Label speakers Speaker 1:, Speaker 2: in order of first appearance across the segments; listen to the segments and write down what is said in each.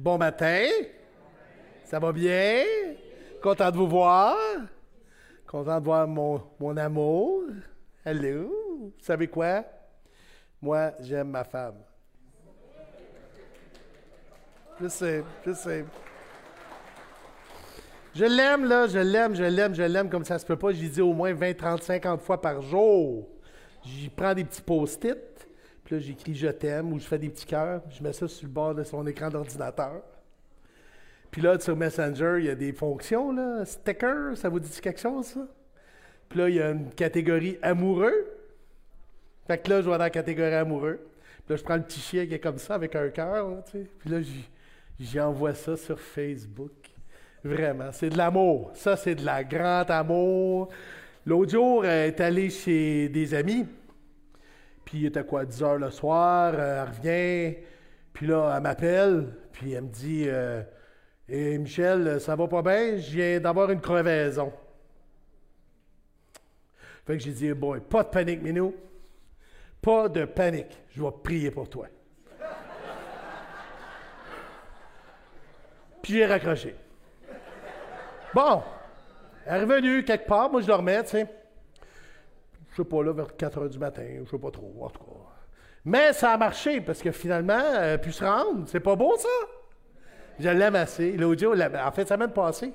Speaker 1: Bon matin. Ça va bien? Content de vous voir. Content de voir mon, mon amour. Hello. Vous savez quoi? Moi, j'aime ma femme. Je sais, je sais. Je l'aime, là, je l'aime, je l'aime, je l'aime comme ça se peut pas. J'y dis au moins 20, 30, 50 fois par jour. J'y prends des petits post-it, puis là, j'écris je t'aime ou je fais des petits cœurs, je mets ça sur le bord de son écran d'ordinateur. Puis là, sur Messenger, il y a des fonctions, là. Sticker, ça vous dit quelque chose, ça? Puis là, il y a une catégorie amoureux. Fait que là, je vais dans la catégorie amoureux. Puis là, je prends le petit chien qui est comme ça, avec un cœur. Puis là, j'y envoie ça sur Facebook. Vraiment, c'est de l'amour. Ça, c'est de la grande amour. L'autre jour, elle est allée chez des amis. Puis il était quoi, 10 heures le soir, euh, elle revient. Puis là, elle m'appelle. Puis elle me dit euh, Et Michel, ça va pas bien? Je viens d'avoir une crevaison. Fait que j'ai dit Boy, pas de panique, Minou. Pas de panique. Je vais prier pour toi. Puis j'ai raccroché. Bon, elle est revenue quelque part, moi je dormais, tu sais. Je sais pas, là, vers 4 heures du matin, je sais pas trop, en tout cas. Mais ça a marché, parce que finalement, elle a pu se rendre. C'est pas beau, ça? Je l'aime assez. L'audio, en fait, ça m'a passé.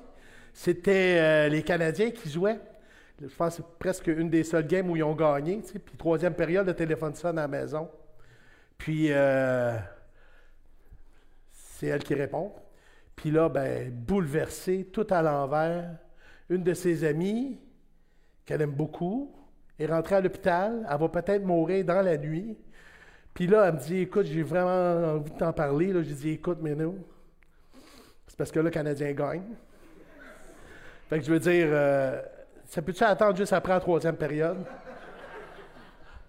Speaker 1: C'était euh, les Canadiens qui jouaient. Je pense que c'est presque une des seules games où ils ont gagné. Tu sais. Puis troisième période, le téléphone sonne à la maison. Puis euh, c'est elle qui répond. Puis là, ben, bouleversée, tout à l'envers, une de ses amies, qu'elle aime beaucoup, est rentrée à l'hôpital. Elle va peut-être mourir dans la nuit. Puis là, elle me dit Écoute, j'ai vraiment envie de t'en parler. Là, j'ai dit Écoute, mais nous, c'est parce que le Canadien gagne. Fait que je veux dire, euh, ça peut-tu attendre juste après la troisième période?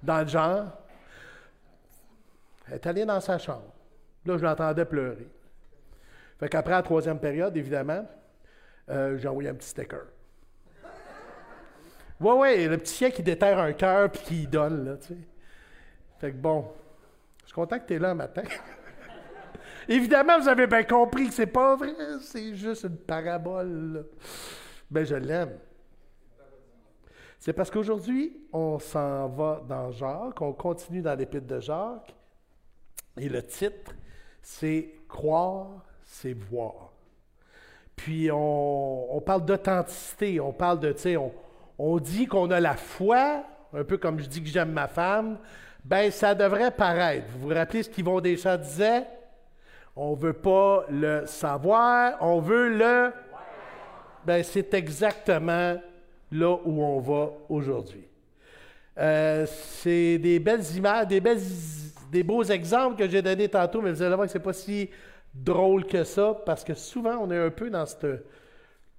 Speaker 1: Dans le genre. Elle est allée dans sa chambre. Là, je l'entendais pleurer. Fait qu'après la troisième période, évidemment, euh, j'ai envoyé un petit sticker. Ouais, ouais, le petit chien qui déterre un cœur puis qui donne, là, tu sais. Fait que bon, je suis content que tu es là matin. Évidemment, vous avez bien compris que c'est pas vrai, c'est juste une parabole. Ben, je l'aime. C'est parce qu'aujourd'hui, on s'en va dans Jacques, on continue dans l'épître de Jacques, et le titre, c'est Croire c'est voir. Puis on, parle d'authenticité, on parle de, tu sais, on, dit qu'on a la foi, un peu comme je dis que j'aime ma femme, ben ça devrait paraître. Vous vous rappelez ce qu'Yvon Deschamps disait? On ne veut pas le savoir, on veut le... Ben c'est exactement là où on va aujourd'hui. Euh, c'est des belles images, des, belles, des beaux exemples que j'ai donnés tantôt, mais vous allez voir que ce n'est pas si drôle que ça, parce que souvent, on est un peu dans cette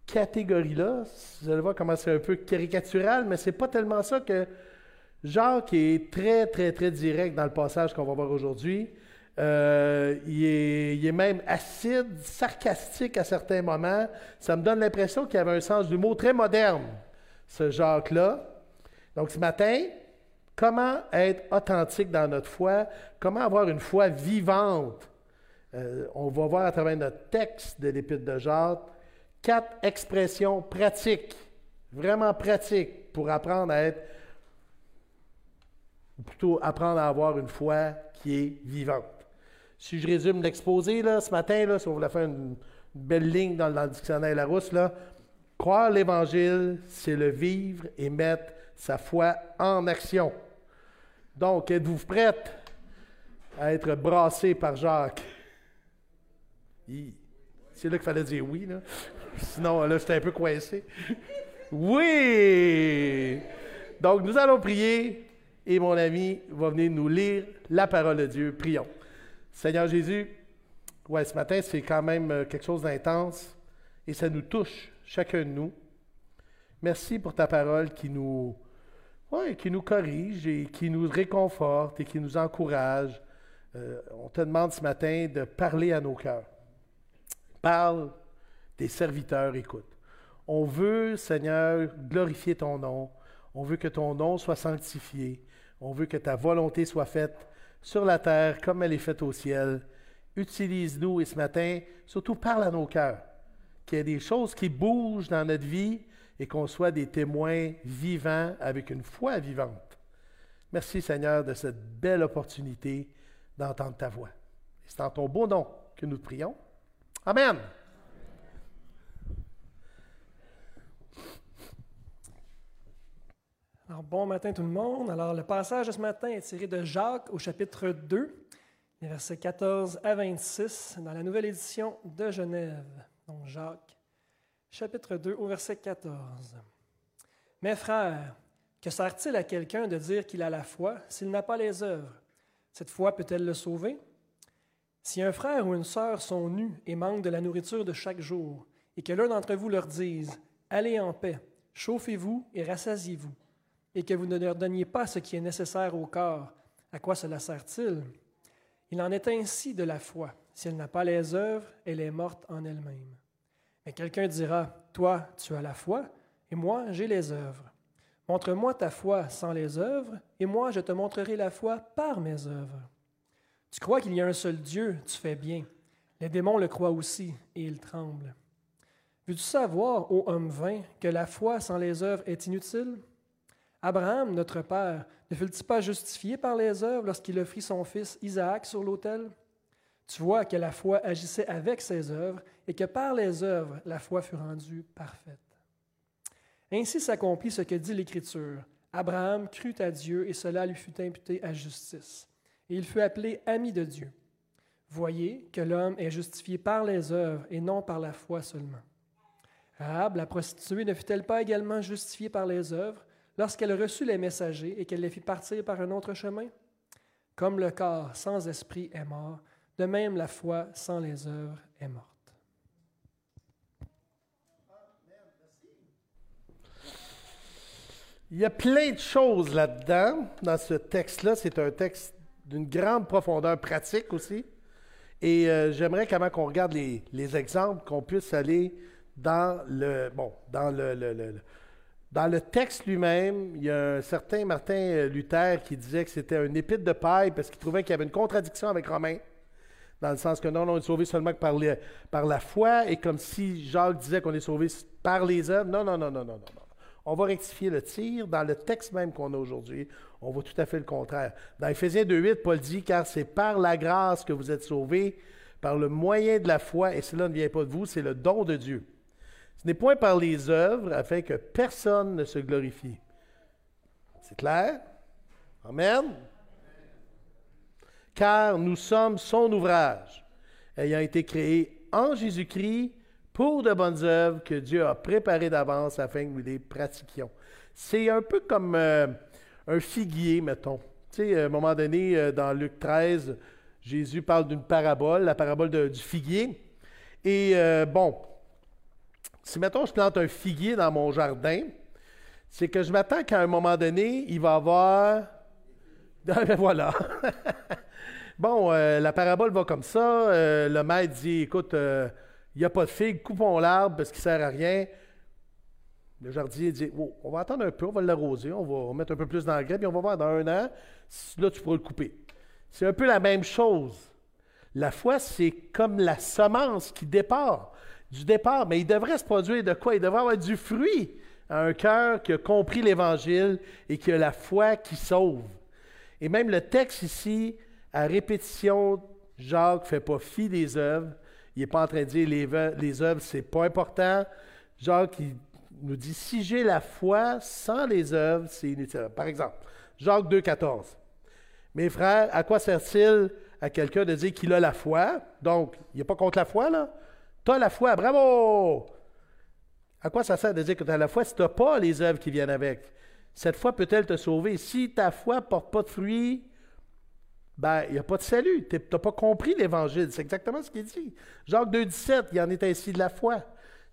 Speaker 1: catégorie-là. Vous allez voir comment c'est un peu caricatural, mais c'est pas tellement ça que Jacques est très, très, très direct dans le passage qu'on va voir aujourd'hui. Euh, il, est, même acide, sarcastique à certains moments. Ça me donne l'impression qu'il avait un sens du mot très moderne, ce Jacques-là. Donc ce matin, comment être authentique dans notre foi? Comment avoir une foi vivante? Euh, on va voir à travers notre texte de l'Épître de Jacques quatre expressions pratiques, vraiment pratiques, pour apprendre à être, ou plutôt apprendre à avoir une foi qui est vivante. Si je résume l'exposé ce matin, là, si on voulait faire une, belle ligne dans, le dictionnaire Larousse, là, croire l'Évangile, c'est le vivre et mettre sa foi en action. Donc, êtes-vous prête à être brassé par Jacques? C'est là qu'il fallait dire oui, là. Sinon, là, j'étais un peu coincé. Oui! Donc, nous allons prier et mon ami va venir nous lire la parole de Dieu. Prions. Seigneur Jésus, ouais, ce matin, c'est quand même euh, quelque chose d'intense et ça nous touche, chacun de nous. Merci pour ta parole qui nous, ouais, qui nous corrige et qui nous réconforte et qui nous encourage. Euh, on te demande ce matin de parler à nos cœurs. Parle, des serviteurs écoute. On veut, Seigneur, glorifier ton nom. On veut que ton nom soit sanctifié. On veut que ta volonté soit faite sur la terre comme elle est faite au ciel. utilise-nous et ce matin, surtout parle à nos cœurs, qu'il y ait des choses qui bougent dans notre vie et qu'on soit des témoins vivants avec une foi vivante. Merci Seigneur de cette belle opportunité d'entendre ta voix. C'est en ton beau nom que nous te prions. Amen.
Speaker 2: Bon matin tout le monde. Alors, le passage de ce matin est tiré de Jacques au chapitre 2, les versets 14 à 26, dans la nouvelle édition de Genève. Donc, Jacques, chapitre 2, au verset 14. Mes frères, que sert-il à quelqu'un de dire qu'il a la foi s'il n'a pas les œuvres? Cette foi peut-elle le sauver? Si un frère ou une sœur sont nus et manquent de la nourriture de chaque jour, et que l'un d'entre vous leur dise Allez en paix, chauffez-vous et rassasiez-vous et que vous ne leur donniez pas ce qui est nécessaire au corps, à quoi cela sert-il? Il en est ainsi de la foi. Si elle n'a pas les œuvres, elle est morte en elle-même. Mais quelqu'un dira, Toi, tu as la foi, et moi, j'ai les œuvres. Montre-moi ta foi sans les œuvres, et moi, je te montrerai la foi par mes œuvres. Tu crois qu'il y a un seul Dieu, tu fais bien. Les démons le croient aussi, et ils tremblent. Veux-tu savoir, ô homme vain, que la foi sans les œuvres est inutile? Abraham, notre père, ne fut-il pas justifié par les œuvres lorsqu'il offrit son fils Isaac sur l'autel? Tu vois que la foi agissait avec ses œuvres et que par les œuvres, la foi fut rendue parfaite. Ainsi s'accomplit ce que dit l'Écriture. Abraham crut à Dieu et cela lui fut imputé à justice. Et il fut appelé ami de Dieu. Voyez que l'homme est justifié par les œuvres et non par la foi seulement. Rahab, la prostituée, ne fut-elle pas également justifiée par les œuvres? Lorsqu'elle reçut les messagers et qu'elle les fit partir par un autre chemin? Comme le corps sans esprit est mort, de même la foi sans les œuvres est morte.
Speaker 1: Il y a plein de choses là-dedans, dans ce texte-là. C'est un texte d'une grande profondeur pratique aussi. Et euh, j'aimerais même qu'on regarde les, les exemples, qu'on puisse aller dans le, bon, dans le, le dans le texte lui-même, il y a un certain Martin Luther qui disait que c'était un épître de paille parce qu'il trouvait qu'il y avait une contradiction avec Romain, dans le sens que non, on est sauvé seulement par, par la foi, et comme si Jacques disait qu'on est sauvé par les œuvres. Non, non, non, non, non, non. On va rectifier le tir. Dans le texte même qu'on a aujourd'hui, on voit tout à fait le contraire. Dans Éphésiens 2.8, Paul dit, car c'est par la grâce que vous êtes sauvés, par le moyen de la foi, et cela ne vient pas de vous, c'est le don de Dieu. Ce n'est point par les œuvres afin que personne ne se glorifie. C'est clair? Amen? Car nous sommes son ouvrage, ayant été créé en Jésus-Christ pour de bonnes œuvres que Dieu a préparées d'avance afin que nous les pratiquions. C'est un peu comme euh, un figuier, mettons. Tu sais, à un moment donné, euh, dans Luc 13, Jésus parle d'une parabole, la parabole du figuier. Et euh, bon, si, mettons, je plante un figuier dans mon jardin, c'est que je m'attends qu'à un moment donné, il va avoir. Ah, ben voilà. bon, euh, la parabole va comme ça. Euh, le maître dit écoute, euh, il n'y a pas de figue, coupons l'arbre parce qu'il ne sert à rien. Le jardinier dit oh, on va attendre un peu, on va l'arroser, on va mettre un peu plus d'engrais, puis on va voir dans un an, là, tu pourras le couper. C'est un peu la même chose. La foi, c'est comme la semence qui départ du départ, mais il devrait se produire de quoi? Il devrait avoir du fruit à un cœur qui a compris l'Évangile et qui a la foi qui sauve. Et même le texte ici, à répétition, Jacques ne fait pas fi des œuvres. Il n'est pas en train de dire les, les œuvres, c'est pas important. Jacques il nous dit si j'ai la foi sans les œuvres, c'est inutile. Par exemple, Jacques 2,14. Mes frères, à quoi sert-il à quelqu'un de dire qu'il a la foi? Donc, il n'est pas contre la foi, là. Tu as la foi, bravo! À quoi ça sert de dire que tu as la foi si tu n'as pas les œuvres qui viennent avec? Cette foi peut-elle te sauver? Si ta foi ne porte pas de fruits, ben, il n'y a pas de salut. Tu n'as pas compris l'Évangile. C'est exactement ce qu'il dit. Jacques 2,17, il en est ainsi de la foi.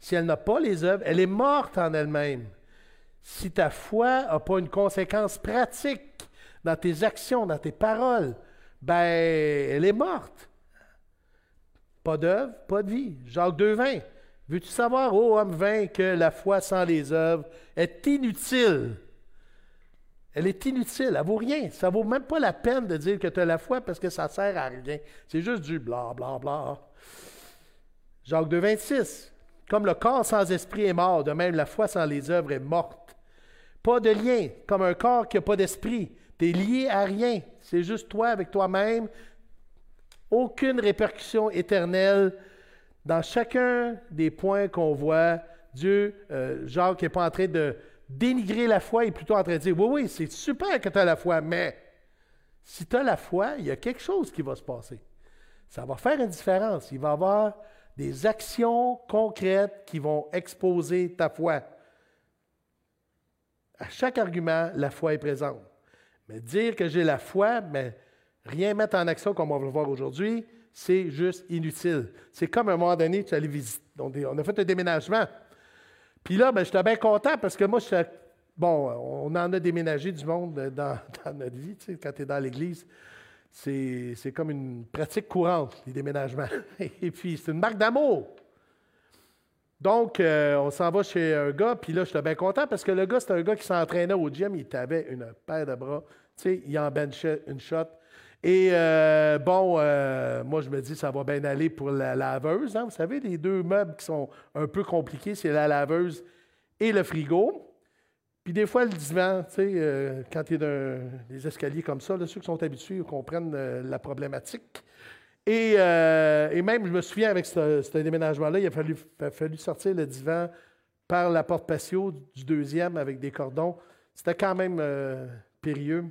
Speaker 1: Si elle n'a pas les œuvres, elle est morte en elle-même. Si ta foi n'a pas une conséquence pratique dans tes actions, dans tes paroles, ben, elle est morte. Pas d'œuvre, pas de vie. Jacques 2,20. Veux-tu savoir, ô homme vain, que la foi sans les œuvres est inutile? Elle est inutile, elle vaut rien. Ça ne vaut même pas la peine de dire que tu as la foi parce que ça ne sert à rien. C'est juste du bla bla bla. Jacques 2, 26. Comme le corps sans esprit est mort, de même la foi sans les œuvres est morte. Pas de lien, comme un corps qui n'a pas d'esprit. Tu es lié à rien. C'est juste toi avec toi-même. Aucune répercussion éternelle. Dans chacun des points qu'on voit, Dieu, euh, Jacques n'est pas en train de dénigrer la foi, il est plutôt en train de dire, oui, oui, c'est super que tu as la foi, mais si tu as la foi, il y a quelque chose qui va se passer. Ça va faire une différence. Il va y avoir des actions concrètes qui vont exposer ta foi. À chaque argument, la foi est présente. Mais dire que j'ai la foi, mais rien mettre en action comme on va le voir aujourd'hui, c'est juste inutile. C'est comme un moment donné, tu allais visiter. On a fait un déménagement. Puis là, ben, j'étais bien content parce que moi, j'étais. Bon, on en a déménagé du monde dans, notre vie, tu sais, quand tu es dans l'Église. C'est comme une pratique courante, les déménagements. Et puis, c'est une marque d'amour. Donc, euh, on s'en va chez un gars, puis là, j'étais bien content parce que le gars, c'était un gars qui s'entraînait au gym, il avait une paire de bras, tu sais, il en benchait une shot. Et euh, bon, euh, moi, je me dis, ça va bien aller pour la laveuse. Hein. Vous savez, les deux meubles qui sont un peu compliqués, c'est la laveuse et le frigo. Puis des fois, le divan, tu sais, euh, quand tu es dans des escaliers comme ça, ceux qui sont habitués comprennent la problématique. Et, même, je me souviens, avec ce, déménagement-là, il a fallu, a fallu, sortir le divan par la porte patio du deuxième avec des cordons. C'était quand même périlleux.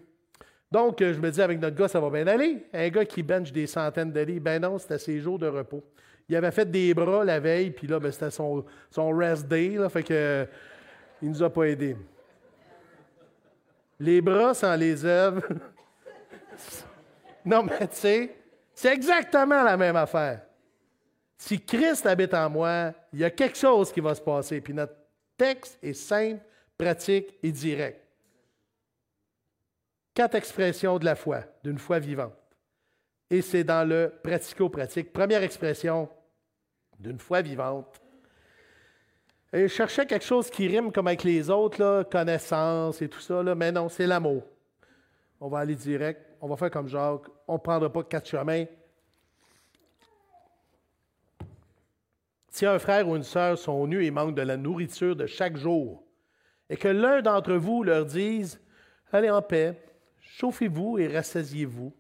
Speaker 1: Donc, je me dis, avec notre gars, ça va bien aller. Un gars qui bench des centaines de lits, ben non, c'était ses jours de repos. Il avait fait des bras la veille, puis là, ben, c'était son, rest day, là, fait que il nous a pas aidés. Les bras sans les œuvres. non, mais tu sais, c'est exactement la même affaire. Si Christ habite en moi, il y a quelque chose qui va se passer. Puis notre texte est simple, pratique et direct. Quatre expressions de la foi, d'une foi vivante. Et c'est dans le pratico-pratique. Première expression d'une foi vivante. Et je quelque chose qui rime comme avec les autres, là, connaissance et tout ça, mais non, c'est l'amour. On va aller direct, on va faire comme Jacques, on ne prendra pas quatre chemins. Si un frère ou une sœur sont nus et manquent de la nourriture de chaque jour, et que l'un d'entre vous leur dise Allez en paix, chauffez-vous et rassasiez-vous,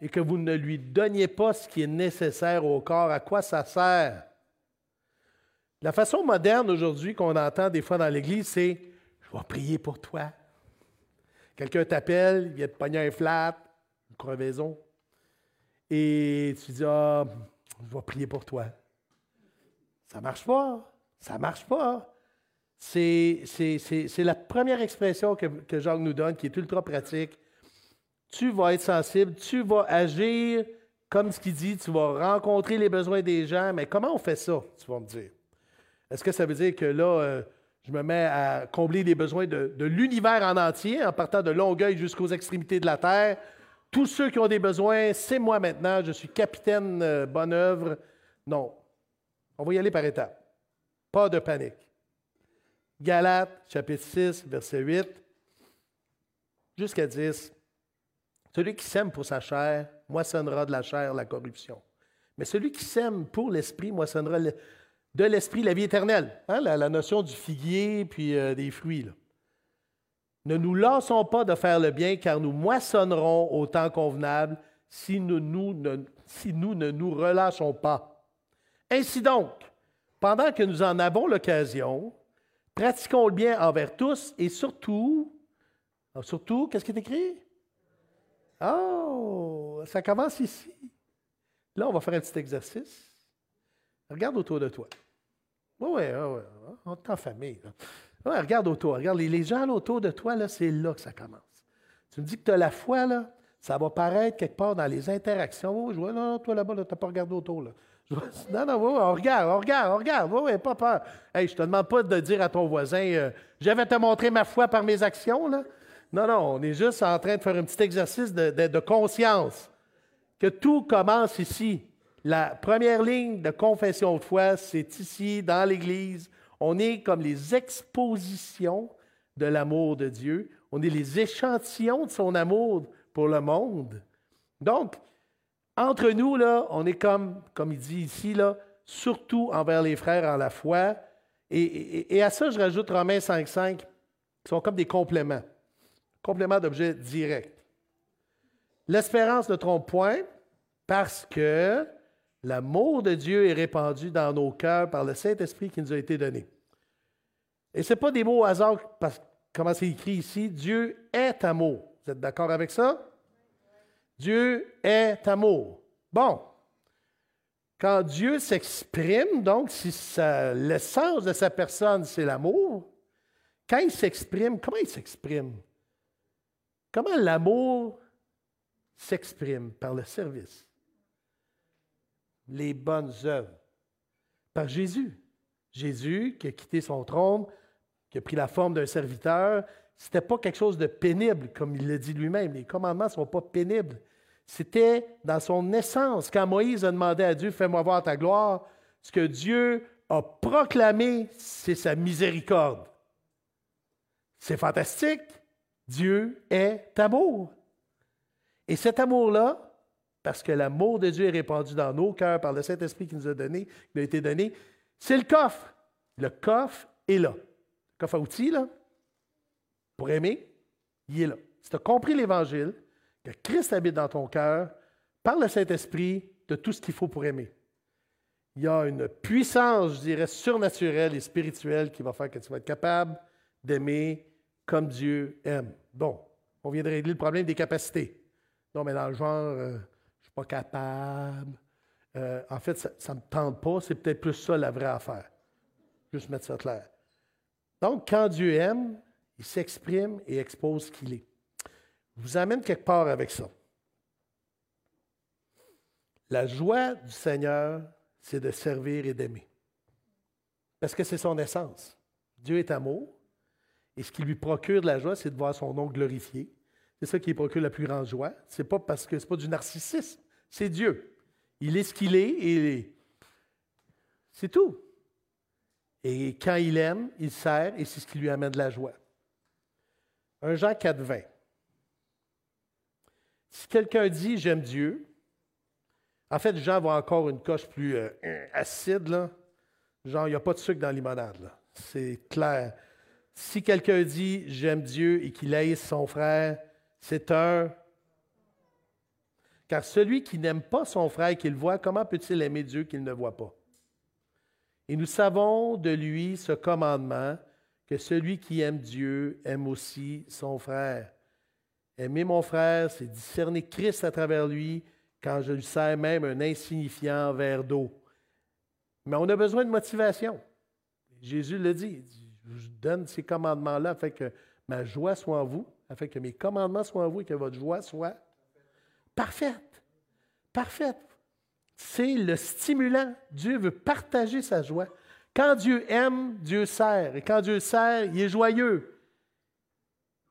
Speaker 1: et que vous ne lui donniez pas ce qui est nécessaire au corps, à quoi ça sert? La façon moderne aujourd'hui qu'on entend des fois dans l'Église, c'est Je vais prier pour toi. Quelqu'un t'appelle, il vient te pogner un flat, une crevaison, et tu dis Ah, je vais prier pour toi. Ça ne marche pas. Ça ne marche pas. C'est la première expression que, que Jacques nous donne, qui est ultra pratique tu vas être sensible, tu vas agir comme ce qu'il dit, tu vas rencontrer les besoins des gens. Mais comment on fait ça, tu vas me dire? Est-ce que ça veut dire que là, euh, je me mets à combler les besoins de, l'univers en entier, en partant de Longueuil jusqu'aux extrémités de la Terre? Tous ceux qui ont des besoins, c'est moi maintenant, je suis capitaine euh, bonne œuvre. Non. On va y aller par étapes. Pas de panique. Galates, chapitre 6, verset 8, jusqu'à 10. Celui qui sème pour sa chair moissonnera de la chair la corruption. Mais celui qui sème pour l'esprit moissonnera de l'esprit la vie éternelle. Hein, la, notion du figuier puis euh, des fruits. Ne nous lassons pas de faire le bien, car nous moissonnerons au temps convenable si nous, ne, si nous ne nous relâchons pas. Ainsi donc, pendant que nous en avons l'occasion, pratiquons le bien envers tous et surtout, surtout, qu'est-ce qui est écrit? Oh, ça commence ici. Là, on va faire un petit exercice. Regarde autour de toi. Oui, oui, oui, on est en famille. regarde autour. Regarde, les, gens autour de toi, c'est là que ça commence. Tu me dis que tu as la foi, là, ça va paraître quelque part dans les interactions. Oh, je vois, non, non, toi là-bas, tu n'as pas regardé autour. Là. non, non, on regarde, on regarde, on regarde. Oui, oui, pas peur. Hey, je ne te demande pas de dire à ton voisin, euh, j'avais te montrer ma foi par mes actions. Là. Non, non, on est juste en train de faire un petit exercice de, conscience. Que tout commence ici. La première ligne de confession de foi, c'est ici, dans l'Église. On est comme les expositions de l'amour de Dieu. On est les échantillons de son amour pour le monde. Donc, entre nous, là, on est comme, comme il dit ici, là, surtout envers les frères en la foi. Et, à ça, je rajoute Romains 5.5, qui sont comme des compléments. Compléments d'objets directs. L'espérance ne trompe point parce que l'amour de Dieu est répandu dans nos cœurs par le Saint-Esprit qui nous a été donné. Et ce n'est pas des mots au hasard, parce, comment c'est écrit ici. Dieu est amour. Vous êtes d'accord avec ça? Dieu est amour. Bon. Quand Dieu s'exprime, donc, si l'essence de sa personne, c'est l'amour, quand il s'exprime, comment il s'exprime? Comment l'amour s'exprime? Par le service. Les bonnes œuvres. Par Jésus. Jésus qui a quitté son trône, qui a pris la forme d'un serviteur, ce n'était pas quelque chose de pénible, comme il le dit lui-même. Les commandements ne sont pas pénibles. C'était dans son essence. Quand Moïse a demandé à Dieu, fais-moi voir ta gloire, ce que Dieu a proclamé, c'est sa miséricorde. C'est fantastique. Dieu est amour. Et cet amour-là, parce que l'amour de Dieu est répandu dans nos cœurs par le Saint-Esprit qui nous a donné, qui nous a été donné, c'est le coffre. Le coffre est là. Le coffre à outils, là, pour aimer, il est là. Si tu as compris l'Évangile, que Christ habite dans ton cœur, par le Saint-Esprit, de tout ce qu'il faut pour aimer. Il y a une puissance, je dirais, surnaturelle et spirituelle qui va faire que tu vas être capable d'aimer comme Dieu aime. Bon, on vient de régler le problème des capacités. Non, mais dans le genre, euh, je ne suis pas capable. Euh, en fait, ça ne me tente pas. C'est peut-être plus ça la vraie affaire. Juste mettre ça clair. Donc, quand Dieu aime, il s'exprime et expose ce qu'il est. Je vous amène quelque part avec ça. La joie du Seigneur, c'est de servir et d'aimer. Parce que c'est son essence. Dieu est amour. Et ce qui lui procure de la joie, c'est de voir son nom glorifié. C'est ça qui lui procure la plus grande joie. Ce n'est pas parce que ce n'est pas du narcissisme, c'est Dieu. Il est ce qu'il est et c'est tout. Et quand il aime, il sert et c'est ce qui lui amène de la joie. Un Jean 4, 20. Si quelqu'un dit j'aime Dieu, en fait, Jean va encore une coche plus euh, acide, là. Genre, il n'y a pas de sucre dans la limonade, C'est clair. Si quelqu'un dit j'aime Dieu et qu'il haïsse son frère, c'est un. Car celui qui n'aime pas son frère qu'il voit, comment peut-il aimer Dieu qu'il ne voit pas? Et nous savons de lui ce commandement que celui qui aime Dieu aime aussi son frère. Aimer mon frère, c'est discerner Christ à travers lui quand je lui sers même un insignifiant verre d'eau. Mais on a besoin de motivation. Jésus le dit, je vous donne ces commandements-là afin que ma joie soit en vous, afin que mes commandements soient en vous et que votre joie soit parfaite. Parfaite. C'est le stimulant. Dieu veut partager sa joie. Quand Dieu aime, Dieu sert. Et quand Dieu sert, il est joyeux.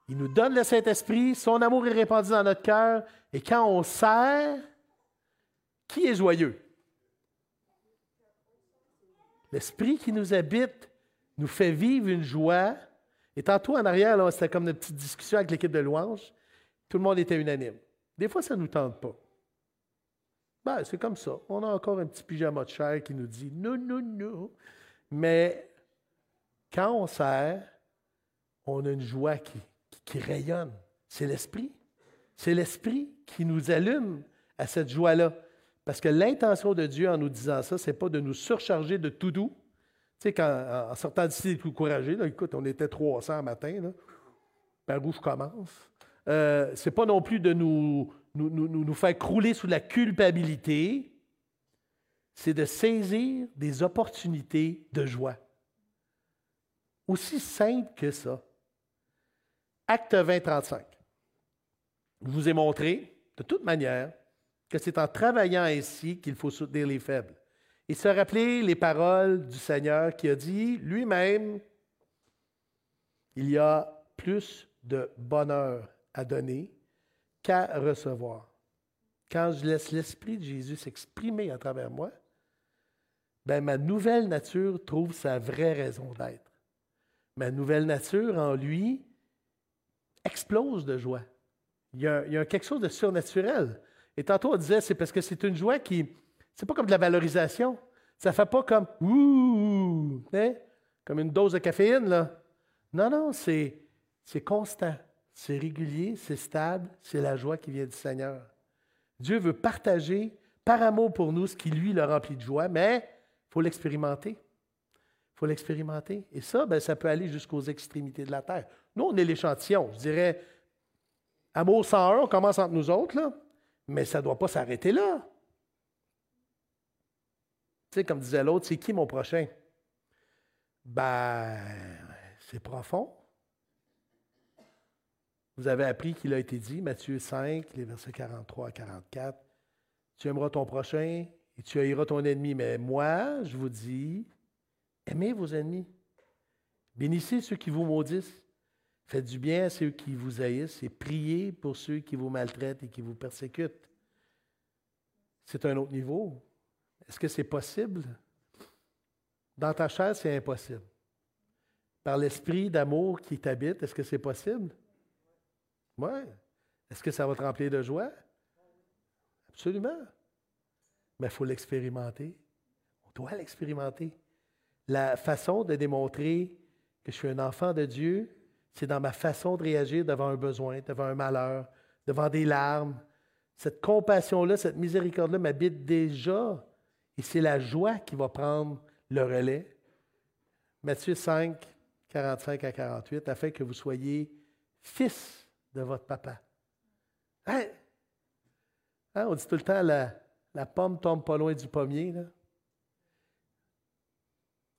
Speaker 1: Il nous donne le Saint-Esprit, son amour est répandu dans notre cœur, et quand on sert, qui est joyeux? L'Esprit qui nous habite nous fait vivre une joie. Et tantôt en arrière, c'était comme une petite discussion avec l'équipe de louange. Tout le monde était unanime. Des fois, ça ne nous tente pas. Ben, c'est comme ça. On a encore un petit pyjama de chair qui nous dit non, non, non. Mais quand on sert, on a une joie qui, qui rayonne. C'est l'Esprit. C'est l'Esprit qui nous allume à cette joie-là. Parce que l'intention de Dieu en nous disant ça, ce n'est pas de nous surcharger de tout doux. Tu sais, quand, en sortant d'ici les plus courageux, écoute, on était 300 matin, là, par où je commence? Euh, ce n'est pas non plus de nous, nous, nous, nous faire crouler sous la culpabilité, c'est de saisir des opportunités de joie. Aussi simple que ça. Acte 20, 35. Je vous ai montré, de toute manière, que c'est en travaillant ainsi qu'il faut soutenir les faibles. Et se rappeler les paroles du Seigneur qui a dit lui-même, il y a plus de bonheur à donner qu'à recevoir. Quand je laisse l'Esprit de Jésus s'exprimer à travers moi, ben, ma nouvelle nature trouve sa vraie raison d'être. Ma nouvelle nature en lui explose de joie. Il y, a, il y a quelque chose de surnaturel. Et tantôt, on disait, c'est parce que c'est une joie qui, c'est pas comme de la valorisation. Ça fait pas comme ouh, hein? comme une dose de caféine, là. Non, non, c'est, c'est constant, c'est régulier, c'est stable, c'est la joie qui vient du Seigneur. Dieu veut partager par amour pour nous ce qui, lui, le remplit de joie, mais il faut l'expérimenter. Il faut l'expérimenter. Et ça, ben, ça peut aller jusqu'aux extrémités de la terre. Nous, on est l'échantillon. Je dirais, amour 101, on commence entre nous autres, là, mais ça ne doit pas s'arrêter là. Comme disait l'autre, c'est qui mon prochain? Ben, c'est profond. Vous avez appris qu'il a été dit, Matthieu 5, les versets 43 à 44, Tu aimeras ton prochain et tu haïras ton ennemi. Mais moi, je vous dis, aimez vos ennemis. Bénissez ceux qui vous maudissent. Faites du bien à ceux qui vous haïssent et priez pour ceux qui vous maltraitent et qui vous persécutent. C'est un autre niveau. Est-ce que c'est possible? Dans ta chair, c'est impossible. Par l'esprit d'amour qui t'habite, est-ce que c'est possible? Oui. Est-ce que ça va te remplir de joie? Absolument. Mais il faut l'expérimenter. On doit l'expérimenter. La façon de démontrer que je suis un enfant de Dieu, c'est dans ma façon de réagir devant un besoin, devant un malheur, devant des larmes. Cette compassion-là, cette miséricorde-là m'habite déjà. Et c'est la joie qui va prendre le relais. Matthieu 5, 45 à 48, afin que vous soyez fils de votre papa. Hein? hein? On dit tout le temps, la, la pomme tombe pas loin du pommier.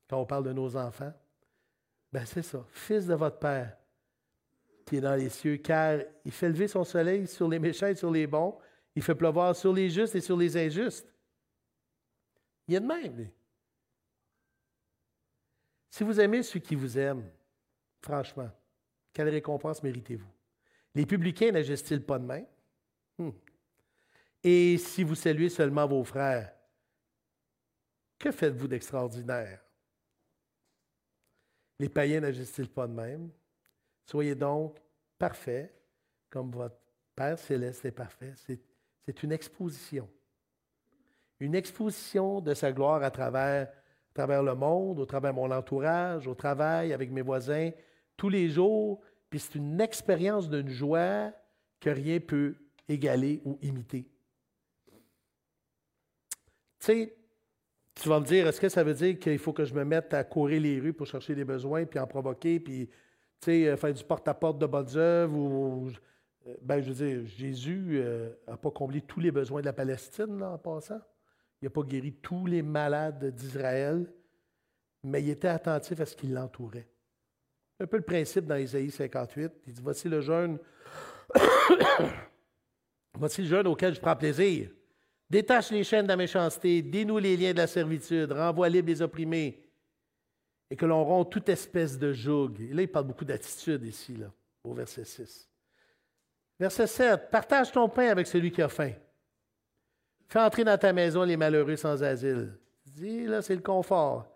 Speaker 1: Quand on parle de nos enfants. Ben c'est ça, fils de votre Père qui est dans les cieux, car il fait lever son soleil sur les méchants et sur les bons, il fait pleuvoir sur les justes et sur les injustes. Il y a de même. Si vous aimez ceux qui vous aiment, franchement, quelle récompense méritez-vous? Les publicains n'agissent-ils pas de même? Hmm. Et si vous saluez seulement vos frères, que faites-vous d'extraordinaire? Les païens n'agissent-ils pas de même? Soyez donc parfaits comme votre Père céleste est parfait. C'est une exposition. Une exposition de sa gloire à travers, le monde, au travers mon entourage, au travail, avec mes voisins, tous les jours, puis c'est une expérience d'une joie que rien peut égaler ou imiter. Tu sais, tu vas me dire, est-ce que ça veut dire qu'il faut que je me mette à courir les rues pour chercher des besoins, puis en provoquer, puis euh, faire du porte-à-porte de bonnes œuvres, ou, euh, ben, je veux dire, Jésus n'a euh, pas comblé tous les besoins de la Palestine, là, en passant? Il n'a pas guéri tous les malades d'Israël, mais il était attentif à ce qui l'entourait. Un peu le principe dans Isaïe 58. Il dit Voici le jeûne. Voici le jeûne auquel je prends plaisir. Détache les chaînes de la méchanceté, dénoue les liens de la servitude, renvoie libre les opprimés, et que l'on rompt toute espèce de joug. Et là, il parle beaucoup d'attitude ici, au verset 6. Verset 7. Partage ton pain avec celui qui a faim. Fais entrer dans ta maison les malheureux sans asile. Dis, là, c'est le confort.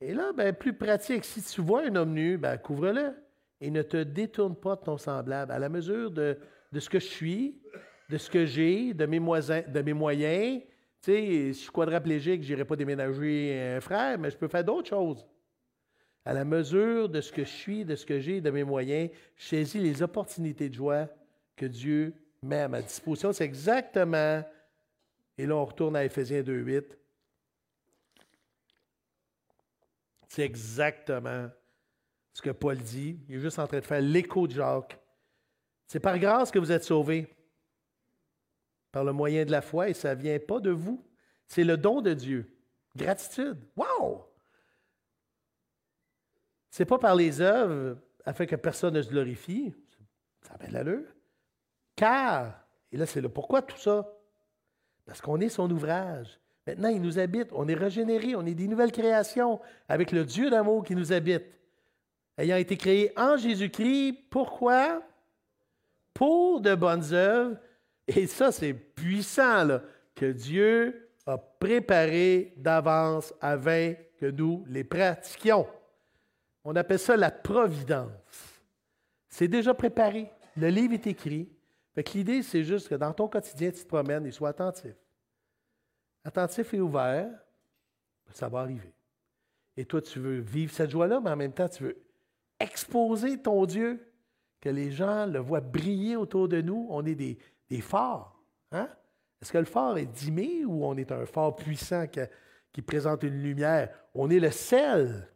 Speaker 1: Et là, ben, plus pratique, si tu vois un homme nu, ben, couvre-le et ne te détourne pas de ton semblable. À la mesure de, ce que je suis, de ce que j'ai, de mes, de mes moyens, tu sais, je suis quadraplégique, je n'irai pas déménager un frère, mais je peux faire d'autres choses. À la mesure de ce que je suis, de ce que j'ai, de mes moyens, je saisis les opportunités de joie que Dieu met à ma disposition. C'est exactement, et là on retourne à Éphésiens 2.8, C'est exactement ce que Paul dit. Il est juste en train de faire l'écho de Jacques. C'est par grâce que vous êtes sauvés, par le moyen de la foi, et ça ne vient pas de vous. C'est le don de Dieu. Gratitude. Wow! C'est pas par les œuvres afin que personne ne se glorifie. Ça a bien l'allure. Car, et là c'est le pourquoi tout ça, parce qu'on est son ouvrage. Maintenant, il nous habite. On est régénéré. On est des nouvelles créations avec le Dieu d'amour qui nous habite. Ayant été créé en Jésus-Christ, pourquoi? Pour de bonnes œuvres. Et ça, c'est puissant, là, que Dieu a préparé d'avance afin que nous les pratiquions. On appelle ça la providence. C'est déjà préparé. Le livre est écrit. Fait que l'idée, c'est juste que dans ton quotidien, tu te promènes et sois attentif. Attentif et ouvert, ça va arriver. Et toi, tu veux vivre cette joie-là, mais en même temps, tu veux exposer ton Dieu, que les gens le voient briller autour de nous. On est des, des phares. Hein? Est-ce que le phare est dimé ou on est un phare puissant qui présente une lumière? On est le sel.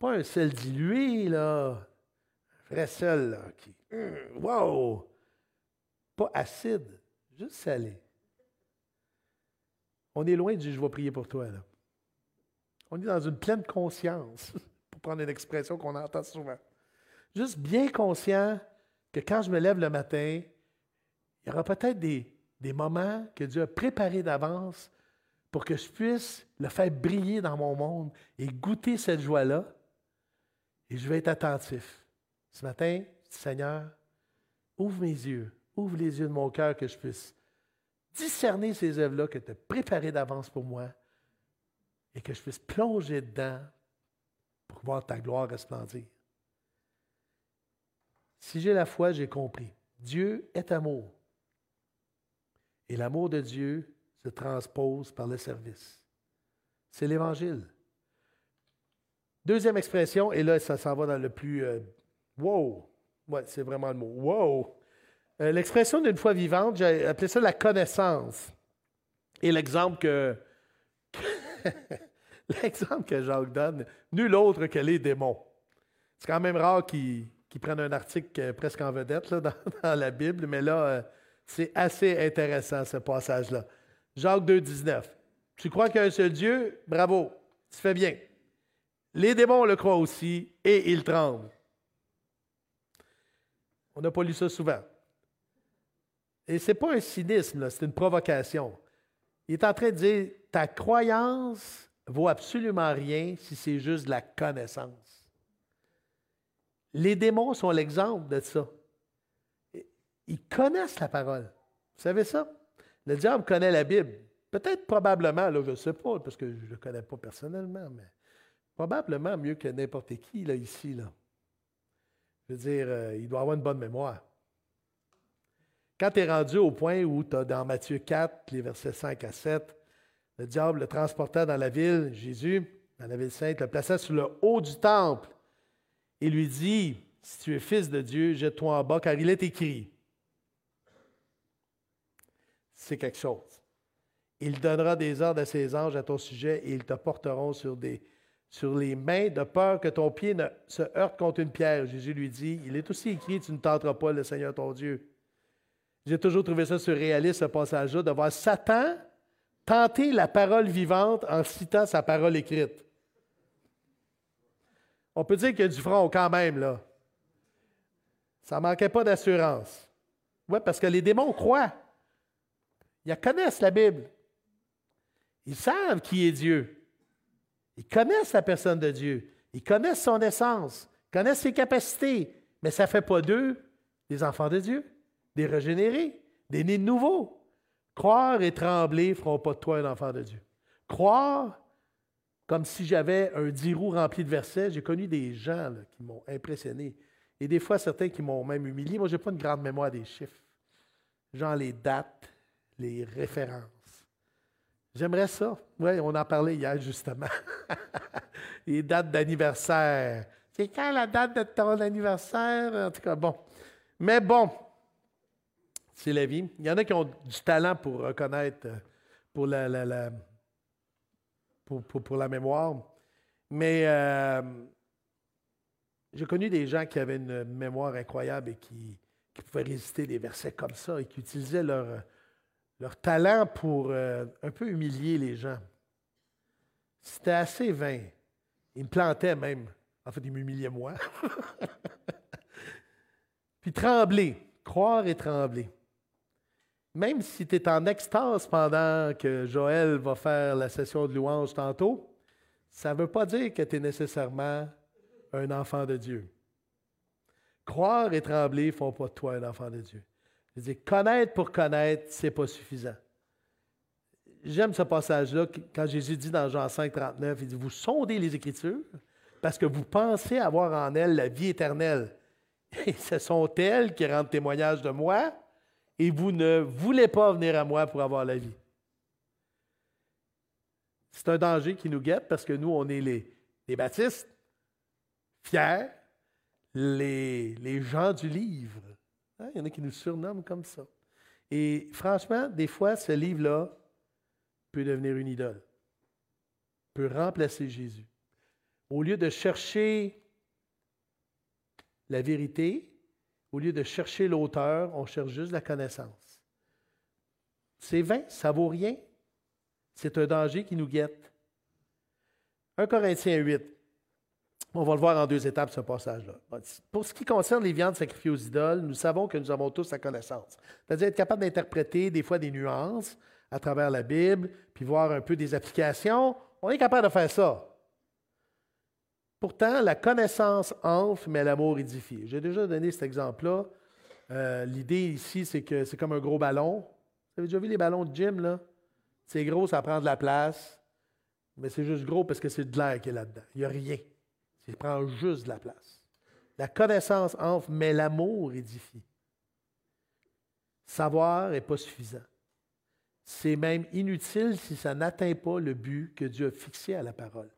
Speaker 1: Pas un sel dilué, là. Un vrai sel, là, qui. Hum, wow! Pas acide, juste salé. On est loin du je vais prier pour toi. On est dans une pleine conscience, pour prendre une expression qu'on entend souvent. Juste bien conscient que quand je me lève le matin, il y aura peut-être des, des moments que Dieu a préparés d'avance pour que je puisse le faire briller dans mon monde et goûter cette joie-là. Et je vais être attentif. Ce matin, Seigneur, ouvre mes yeux, ouvre les yeux de mon cœur que je puisse discerner ces œuvres-là que tu as préparées d'avance pour moi et que je puisse plonger dedans pour voir ta gloire resplendir. Si j'ai la foi, j'ai compris. Dieu est amour. Et l'amour de Dieu se transpose par le service. C'est l'Évangile. Deuxième expression, et là, ça s'en va dans le plus euh, wow. Ouais, c'est vraiment le mot. Wow. Euh, l'expression d'une foi vivante, j'ai appelé ça la connaissance. Et l'exemple que, l'exemple que Jacques donne, nul autre que les démons. C'est quand même rare qu'ils prennent un article euh, presque en vedette là, dans, la Bible, mais là, euh, c'est assez intéressant ce passage-là. Jacques 2, 19. Tu crois qu'il y a un seul Dieu? Bravo, tu fais bien. Les démons le croient aussi et ils tremblent. On n'a pas lu ça souvent. Et ce n'est pas un cynisme, c'est une provocation. Il est en train de dire ta croyance vaut absolument rien si c'est juste de la connaissance. Les démons sont l'exemple de ça. Ils connaissent la parole. Vous savez ça? Le diable connaît la Bible. Peut-être probablement, là, je ne sais pas, parce que je ne le connais pas personnellement, mais probablement mieux que n'importe qui là, ici. Je veux dire, euh, il doit avoir une bonne mémoire. Quand tu es rendu au point où tu as dans Matthieu 4, les versets 5 à 7, le diable le transporta dans la ville, Jésus, dans la ville sainte, le plaça sur le haut du temple et lui dit, si tu es fils de Dieu, jette-toi en bas, car il est écrit. C'est quelque chose. Il donnera des ordres à ses anges à ton sujet et ils te porteront sur, des, sur les mains de peur que ton pied ne se heurte contre une pierre. Jésus lui dit, il est aussi écrit, tu ne tenteras pas le Seigneur ton Dieu. J'ai toujours trouvé ça surréaliste, ce passage-là, de voir Satan tenter la parole vivante en citant sa parole écrite. On peut dire qu'il y a du front quand même, là. Ça ne manquait pas d'assurance. Oui, parce que les démons croient. Ils connaissent la Bible. Ils savent qui est Dieu. Ils connaissent la personne de Dieu. Ils connaissent son essence. Ils connaissent ses capacités. Mais ça ne fait pas d'eux des enfants de Dieu des régénérés, des nés de nouveau. Croire et trembler ne feront pas de toi un enfant de Dieu. Croire comme si j'avais un dix rempli de versets. J'ai connu des gens qui m'ont impressionné. Et des fois, certains qui m'ont même humilié. Moi, je n'ai pas une grande mémoire des chiffres. Genre les dates, les références. J'aimerais ça. Oui, on en parlait hier, justement. les dates d'anniversaire. C'est quand la date de ton anniversaire? En tout cas, bon. Mais bon, c'est la vie. Il y en a qui ont du talent pour reconnaître, euh, pour la, pour, la mémoire. Mais euh, j'ai connu des gens qui avaient une mémoire incroyable et qui, pouvaient résister des versets comme ça et qui utilisaient leur, leur talent pour euh, un peu humilier les gens. C'était assez vain. Ils me plantaient même. En fait, ils m'humiliaient moi. Puis trembler, croire et trembler même si tu es en extase pendant que Joël va faire la session de louange tantôt, ça ne veut pas dire que tu es nécessairement un enfant de Dieu. Croire et trembler ne font pas de toi un enfant de Dieu. Je dis, connaître pour connaître, ce n'est pas suffisant. J'aime ce passage-là quand Jésus dit dans Jean 5, 39, il dit, vous sondez les Écritures parce que vous pensez avoir en elles la vie éternelle. Et ce sont elles qui rendent témoignage de moi, et vous ne voulez pas venir à moi pour avoir la vie. C'est un danger qui nous guette parce que nous, on est les, les baptistes, fiers, les, les gens du livre. Hein, il y en a qui nous surnomment comme ça. Et franchement, des fois, ce livre-là peut devenir une idole, peut remplacer Jésus. Au lieu de chercher la vérité, au lieu de chercher l'auteur, on cherche juste la connaissance. C'est vain, ça vaut rien. C'est un danger qui nous guette. 1 Corinthiens 8. On va le voir en deux étapes, ce passage-là. Pour ce qui concerne les viandes sacrifiées aux idoles, nous savons que nous avons tous la connaissance. C'est-à-dire être capable d'interpréter des fois des nuances à travers la Bible, puis voir un peu des applications. On est capable de faire ça. Pourtant, la connaissance enfle, mais l'amour édifie. J'ai déjà donné cet exemple-là. Euh, l'idée ici, c'est que c'est comme un gros ballon. Vous avez déjà vu les ballons de gym, là? C'est gros, ça prend de la place. Mais c'est juste gros parce que c'est de l'air qui est là-dedans. Il n'y a rien. Ça prend juste de la place. La connaissance enfle, mais l'amour édifie. Savoir n'est pas suffisant. C'est même inutile si ça n'atteint pas le but que Dieu a fixé à la parole.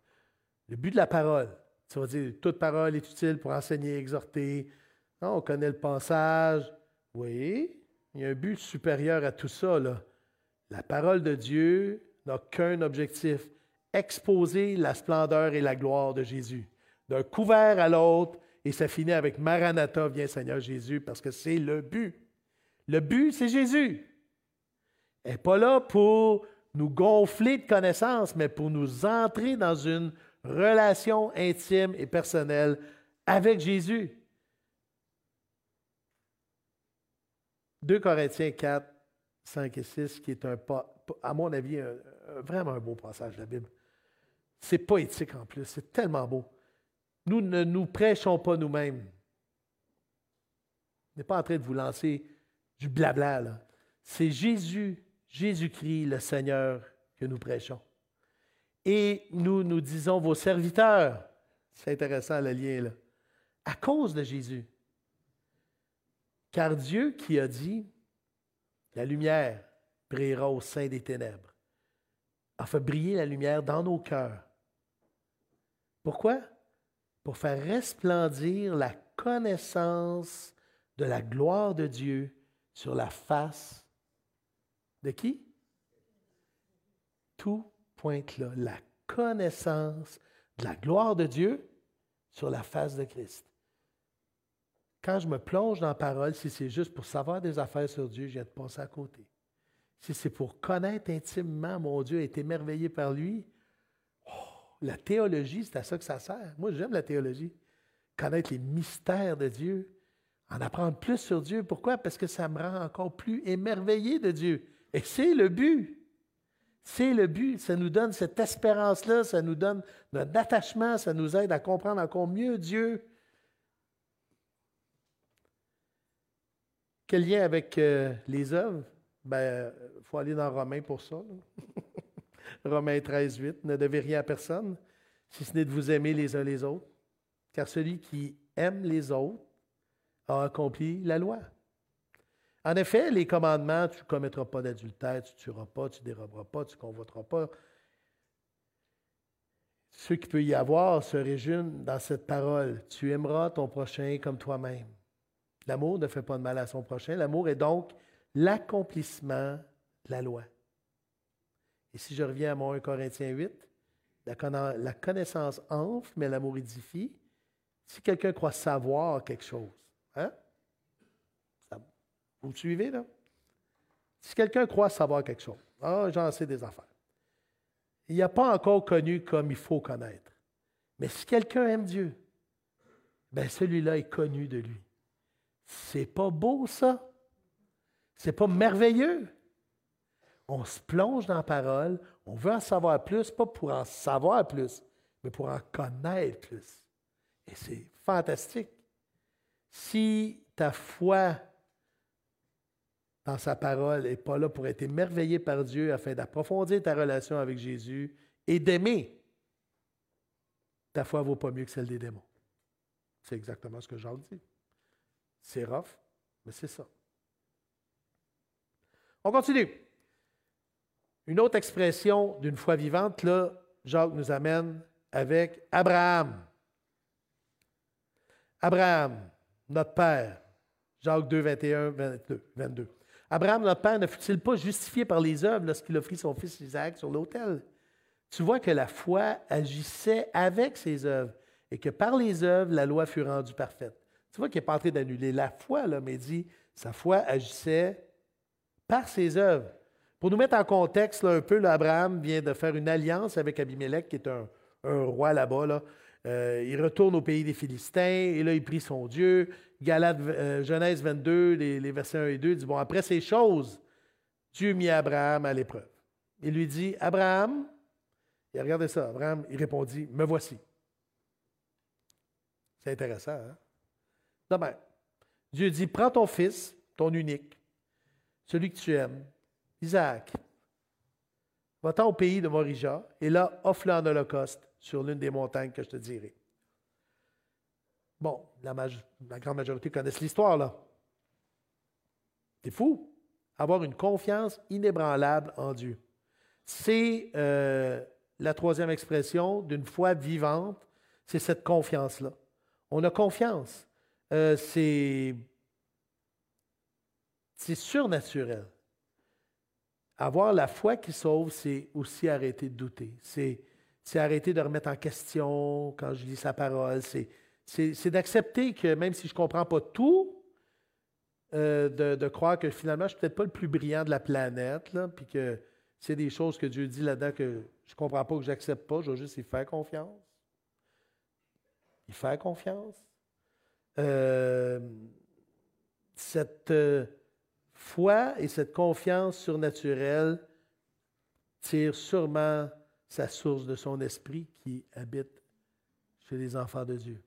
Speaker 1: Le but de la parole, ça veut dire toute parole est utile pour enseigner, exhorter. on connaît le passage. Oui, il y a un but supérieur à tout ça. La parole de Dieu n'a qu'un objectif, exposer la splendeur et la gloire de Jésus d'un couvert à l'autre, et ça finit avec Maranatha, viens Seigneur Jésus, parce que c'est le but. Le but, c'est Jésus. Elle n'est pas là pour nous gonfler de connaissances, mais pour nous entrer dans une relation intime et personnelle avec Jésus. 2 Corinthiens 4, 5 et 6, qui est un, à mon avis, vraiment un beau passage de la Bible. C'est poétique en plus, c'est tellement beau. Nous ne nous prêchons pas nous-mêmes. On n'est pas en train de vous lancer du blabla. C'est Jésus, Jésus-Christ, le Seigneur, que nous prêchons. Et nous nous disons vos serviteurs. C'est intéressant le lien là. À cause de Jésus. Car Dieu qui a dit, la lumière brillera au sein des ténèbres, a fait briller la lumière dans nos cœurs. Pourquoi? pour faire resplendir la connaissance de la gloire de Dieu sur la face de qui? Tout la connaissance de la gloire de Dieu sur la face de Christ. Quand je me plonge dans la parole, si c'est juste pour savoir des affaires sur Dieu, je viens de passer à côté. Si c'est pour connaître intimement mon Dieu et être émerveillé par lui, la théologie, c'est à ça que ça sert. Moi, j'aime la théologie. Connaître les mystères de Dieu, en apprendre plus sur Dieu. Pourquoi? Parce que ça me rend encore plus émerveillé de Dieu. Et c'est le but. C'est le but. Ça nous donne cette espérance-là, ça nous donne notre attachement, ça nous aide à comprendre encore mieux Dieu. Quel lien avec euh, les œuvres? Il ben, faut aller dans Romains pour ça. Romains 13, 8, ne devez rien à personne, si ce n'est de vous aimer les uns les autres, car celui qui aime les autres a accompli la loi. En effet, les commandements, tu ne commettras pas d'adultère, tu ne tueras pas, tu ne déroberas pas, tu ne convoiteras pas. Ce qui peut y avoir se résume dans cette parole. Tu aimeras ton prochain comme toi-même. L'amour ne fait pas de mal à son prochain. L'amour est donc l'accomplissement de la loi. Et si je reviens à mon 1 Corinthiens 8, la, connaissance enfle, mais l'amour édifie. Si quelqu'un croit savoir quelque chose, hein? Vous me suivez là? Si quelqu'un croit savoir quelque chose, ah, j'en sais des affaires. Il n'a pas encore connu comme il faut connaître. Mais si quelqu'un aime Dieu, ben celui-là est connu de lui. C'est pas beau ça? C'est pas merveilleux? on se plonge dans la parole, on veut en savoir plus, pas pour en savoir plus, mais pour en connaître plus. Et c'est fantastique. Si ta foi dans sa parole n'est pas là pour être émerveillé par Dieu afin d'approfondir ta relation avec Jésus et d'aimer, ta foi vaut pas mieux que celle des démons. C'est exactement ce que Jacques dit. C'est rough, mais c'est ça. On continue. Une autre expression d'une foi vivante, là, Jacques nous amène avec Abraham. Abraham, notre Père. Jacques 2, 21, 22. Abraham, notre Père, ne fut-il pas justifié par les œuvres lorsqu'il offrit son fils Isaac sur l'autel? Tu vois que la foi agissait avec ses œuvres et que par les œuvres, la loi fut rendue parfaite. Tu vois qu'il n'est pas en train d'annuler la foi, là, mais dit sa foi agissait par ses œuvres. Pour nous mettre en contexte un peu, Abraham vient de faire une alliance avec Abimelech, qui est un, roi là-bas. Euh, il retourne au pays des Philistins et là, il prie son Dieu. Galate, euh, Genèse 22, les, versets 1 et 2, dit Bon, après ces choses, Dieu mit Abraham à l'épreuve. Il lui dit Abraham, et regardez ça, Abraham, il répondit Me voici. C'est intéressant, hein? Dieu dit Prends ton fils, ton unique, celui que tu aimes, Isaac, va-t'en au pays de Morija, et là, offre-le en holocauste sur l'une des montagnes que je te dirai. Bon, la, grande majorité connaissent l'histoire, là. C'est fou. Avoir une confiance inébranlable en Dieu. C'est euh, la troisième expression d'une foi vivante, c'est cette confiance-là. On a confiance. Euh, c'est surnaturel. Avoir la foi qui sauve, c'est aussi arrêter de douter. C'est, arrêter de remettre en question quand je lis sa parole. C'est, d'accepter que même si je ne comprends pas tout, euh, de, croire que finalement, je ne suis peut-être pas le plus brillant de la planète, puis que c'est des choses que Dieu dit là-dedans que je ne comprends pas, que je n'accepte pas, je veux juste y faire confiance. Y faire confiance. Euh, cette. Euh, foi et cette confiance surnaturelle tirent sûrement sa source de son esprit qui habite chez les enfants de Dieu.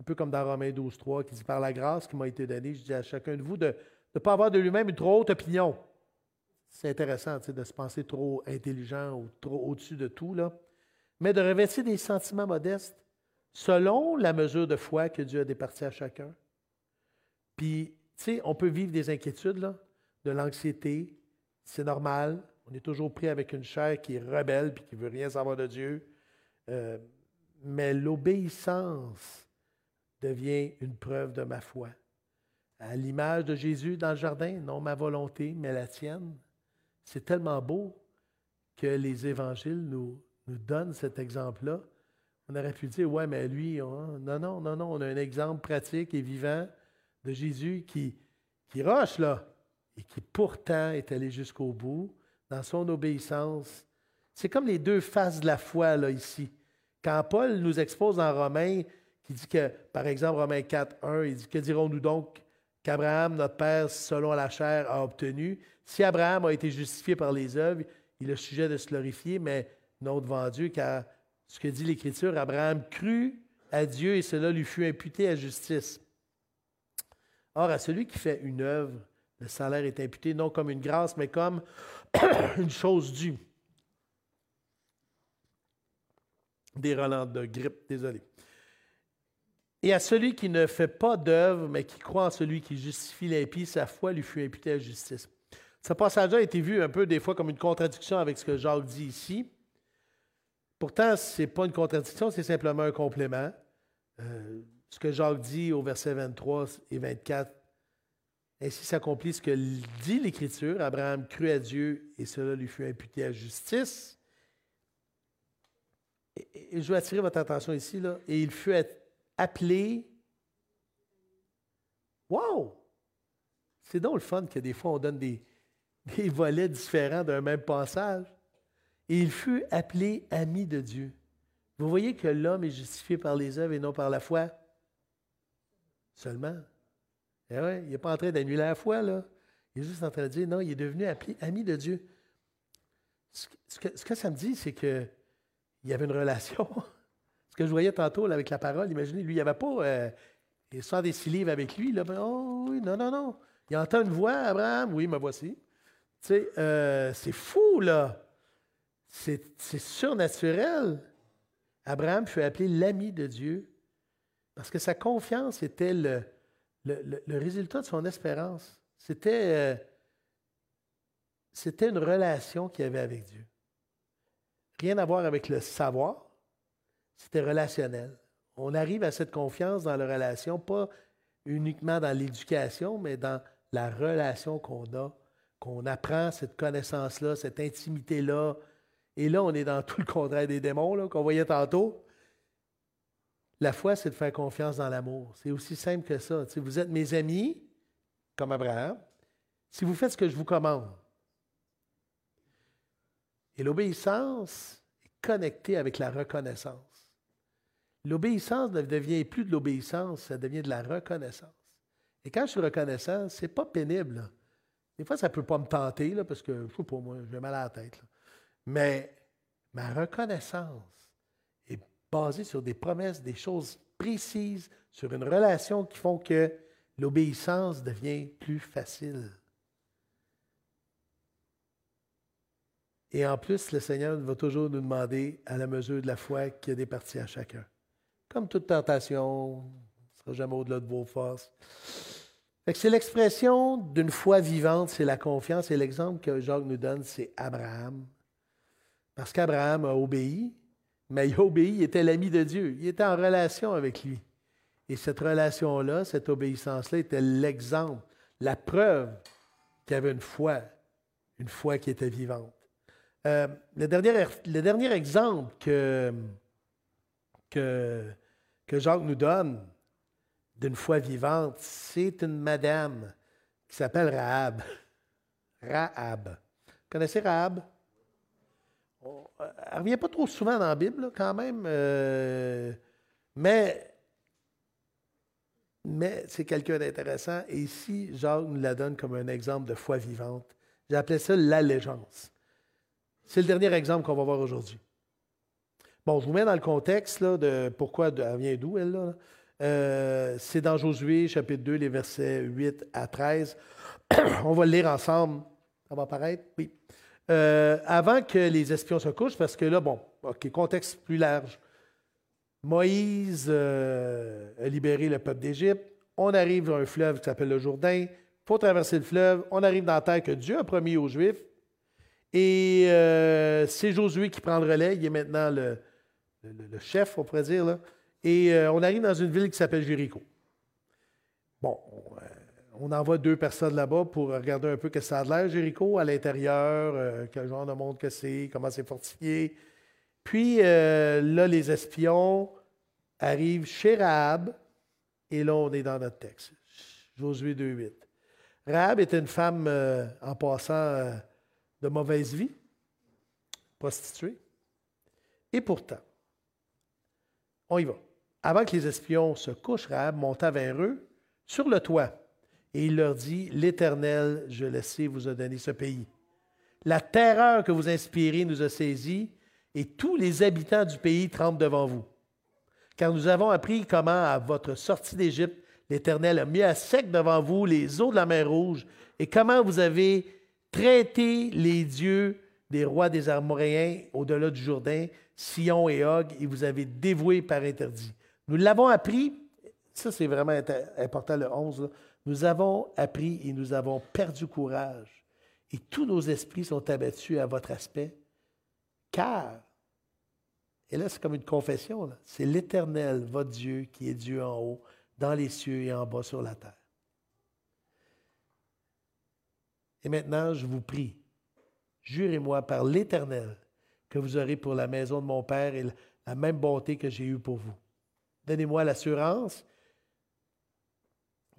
Speaker 1: Un peu comme dans Romains 12, 3, qui dit Par la grâce qui m'a été donnée, je dis à chacun de vous de ne pas avoir de lui-même une trop haute opinion. C'est intéressant de se penser trop intelligent ou trop au-dessus de tout, là. mais de revêtir des sentiments modestes selon la mesure de foi que Dieu a départie à chacun. Puis tu sais, on peut vivre des inquiétudes, de l'anxiété. C'est normal. On est toujours pris avec une chair qui est rebelle et qui ne veut rien savoir de Dieu. Euh, mais l'obéissance devient une preuve de ma foi. À l'image de Jésus dans le jardin, non ma volonté, mais la tienne. C'est tellement beau que les évangiles nous, nous donnent cet exemple-là. On aurait pu dire, ouais, mais lui, non, non, non, non, on a un exemple pratique et vivant de Jésus qui, qui roche là, et qui pourtant est allé jusqu'au bout dans son obéissance. C'est comme les deux faces de la foi là, ici. Quand Paul nous expose en Romains, qui dit que, par exemple, Romains 4, 1, il dit Que dirons-nous donc qu'Abraham, notre père, selon la chair, a obtenu? Si Abraham a été justifié par les œuvres, il est sujet de se glorifier, mais non devant Dieu, car ce que dit l'Écriture, Abraham crut à Dieu et cela lui fut imputé à justice. Or, à celui qui fait une œuvre, le salaire est imputé non comme une grâce, mais comme une chose due. Des relents de grippe, désolé. Et à celui qui ne fait pas d'œuvre, mais qui croit en celui qui justifie l'impie, sa foi lui fut imputée à justice. Ce passage-là a été vu un peu des fois comme une contradiction avec ce que Jacques dit ici. Pourtant, ce n'est pas une contradiction, c'est simplement un complément. Euh, ce que Jacques dit au verset 23 et 24. Ainsi s'accomplit ce que dit l'Écriture. Abraham crut à Dieu et cela lui fut imputé à justice. Et, je veux attirer votre attention ici, là. Et il fut appelé. Wow! C'est donc le fun que des fois on donne des, des volets différents d'un même passage. Et il fut appelé ami de Dieu. Vous voyez que l'homme est justifié par les œuvres et non par la foi? Seulement. Eh il n'est pas en train d'annuler la foi, là. Il est juste en train de dire, non, il est devenu ami de Dieu. Ce que, ça me dit, c'est qu'il y avait une relation. ce que je voyais tantôt avec la parole, imaginez, lui, il n'y avait pas. Euh, il sort des six livres avec lui. Là, oh oui, non, non, non. Il entend une voix, Abraham, oui, me voici. Tu sais, euh, c'est fou, là. C'est surnaturel. Abraham fut appelé l'ami de Dieu parce que sa confiance était le, le, résultat de son espérance, c'était, euh, c'était une relation qu'il avait avec Dieu. Rien à voir avec le savoir, c'était relationnel. On arrive à cette confiance dans la relation, pas uniquement dans l'éducation, mais dans la relation qu'on a, qu'on apprend cette connaissance-là, cette intimité-là. Et là, on est dans tout le contraire des démons qu'on voyait tantôt. La foi, c'est de faire confiance dans l'amour. C'est aussi simple que ça. vous êtes mes amis, comme Abraham, si vous faites ce que je vous commande. Et l'obéissance est connectée avec la reconnaissance. L'obéissance ne devient plus de l'obéissance, ça devient de la reconnaissance. Et quand je suis reconnaissant, ce n'est pas pénible. Des fois, ça ne peut pas me tenter, parce que, je sais pas, moi, j'ai mal à la tête. Mais ma reconnaissance est basée sur des promesses, des choses précises, sur une relation qui font que l'obéissance devient plus facile. Et en plus, le Seigneur va toujours nous demander, à la mesure de la foi, a des parties à chacun. Comme toute tentation, ne sera jamais au-delà de vos forces. C'est l'expression d'une foi vivante, c'est la confiance. Et l'exemple que Jacques nous donne, c'est Abraham. Parce qu'Abraham a obéi, mais il a obéi, il était l'ami de Dieu. Il était en relation avec lui. Et cette relation-là, cette obéissance-là était l'exemple, la preuve qu'il y avait une foi, une foi qui était vivante. Euh, le, dernier, le, dernier, exemple que, que, que Jacques nous donne d'une foi vivante, c'est une madame qui s'appelle Rahab. Rahab. Vous connaissez Rahab? Elle ne revient pas trop souvent dans la Bible, quand même, euh, mais, c'est quelqu'un d'intéressant. Et ici, Jacques nous la donne comme un exemple de foi vivante. J'appelais ça l'allégeance. C'est le dernier exemple qu'on va voir aujourd'hui. Bon, je vous mets dans le contexte de pourquoi elle vient d'où, elle. Là. Euh, c'est dans Josué, chapitre 2, les versets 8 à 13. On va le lire ensemble. Ça va apparaître? Oui. Euh, avant que les espions se couchent, parce que là, bon, OK, contexte plus large. Moïse euh, a libéré le peuple d'Égypte. On arrive à un fleuve qui s'appelle le Jourdain. Faut traverser le fleuve. On arrive dans la terre que Dieu a promis aux Juifs. Et c'est Josué qui prend le relais. Il est maintenant le, le, chef, on pourrait dire. Là. Et euh, on arrive dans une ville qui s'appelle Jéricho. Bon, euh, on envoie deux personnes là-bas pour regarder un peu que ça a l'air, Jéricho, à l'intérieur, euh, quel genre de monde que c'est, comment c'est fortifié. Puis là, les espions arrivent chez Rahab, et là, on est dans notre texte. Josué 2.8. Rahab était une femme, en passant, de mauvaise vie, prostituée. Et pourtant, on y va. Avant que les espions se couchent, Rahab monta vers eux sur le toit et il leur dit L'Éternel, je le sais, vous a donné ce pays. La terreur que vous inspirez nous a saisis et tous les habitants du pays tremblent devant vous. Car nous avons appris comment, à votre sortie d'Égypte, l'Éternel a mis à sec devant vous les eaux de la mer Rouge et comment vous avez traité les dieux des rois des Amoréens au-delà du Jourdain, Sion et Og, et vous avez dévoué par interdit. Nous l'avons appris, ça c'est vraiment important le 11, nous avons appris et nous avons perdu courage. Et tous nos esprits sont abattus à votre aspect, car, et là c'est comme une confession, c'est l'Éternel, votre Dieu, qui est Dieu en haut, dans les cieux et en bas sur la terre. Et maintenant, je vous prie, jurez-moi par l'Éternel que vous aurez pour la maison de mon Père et la même bonté que j'ai eue pour vous. Donnez-moi l'assurance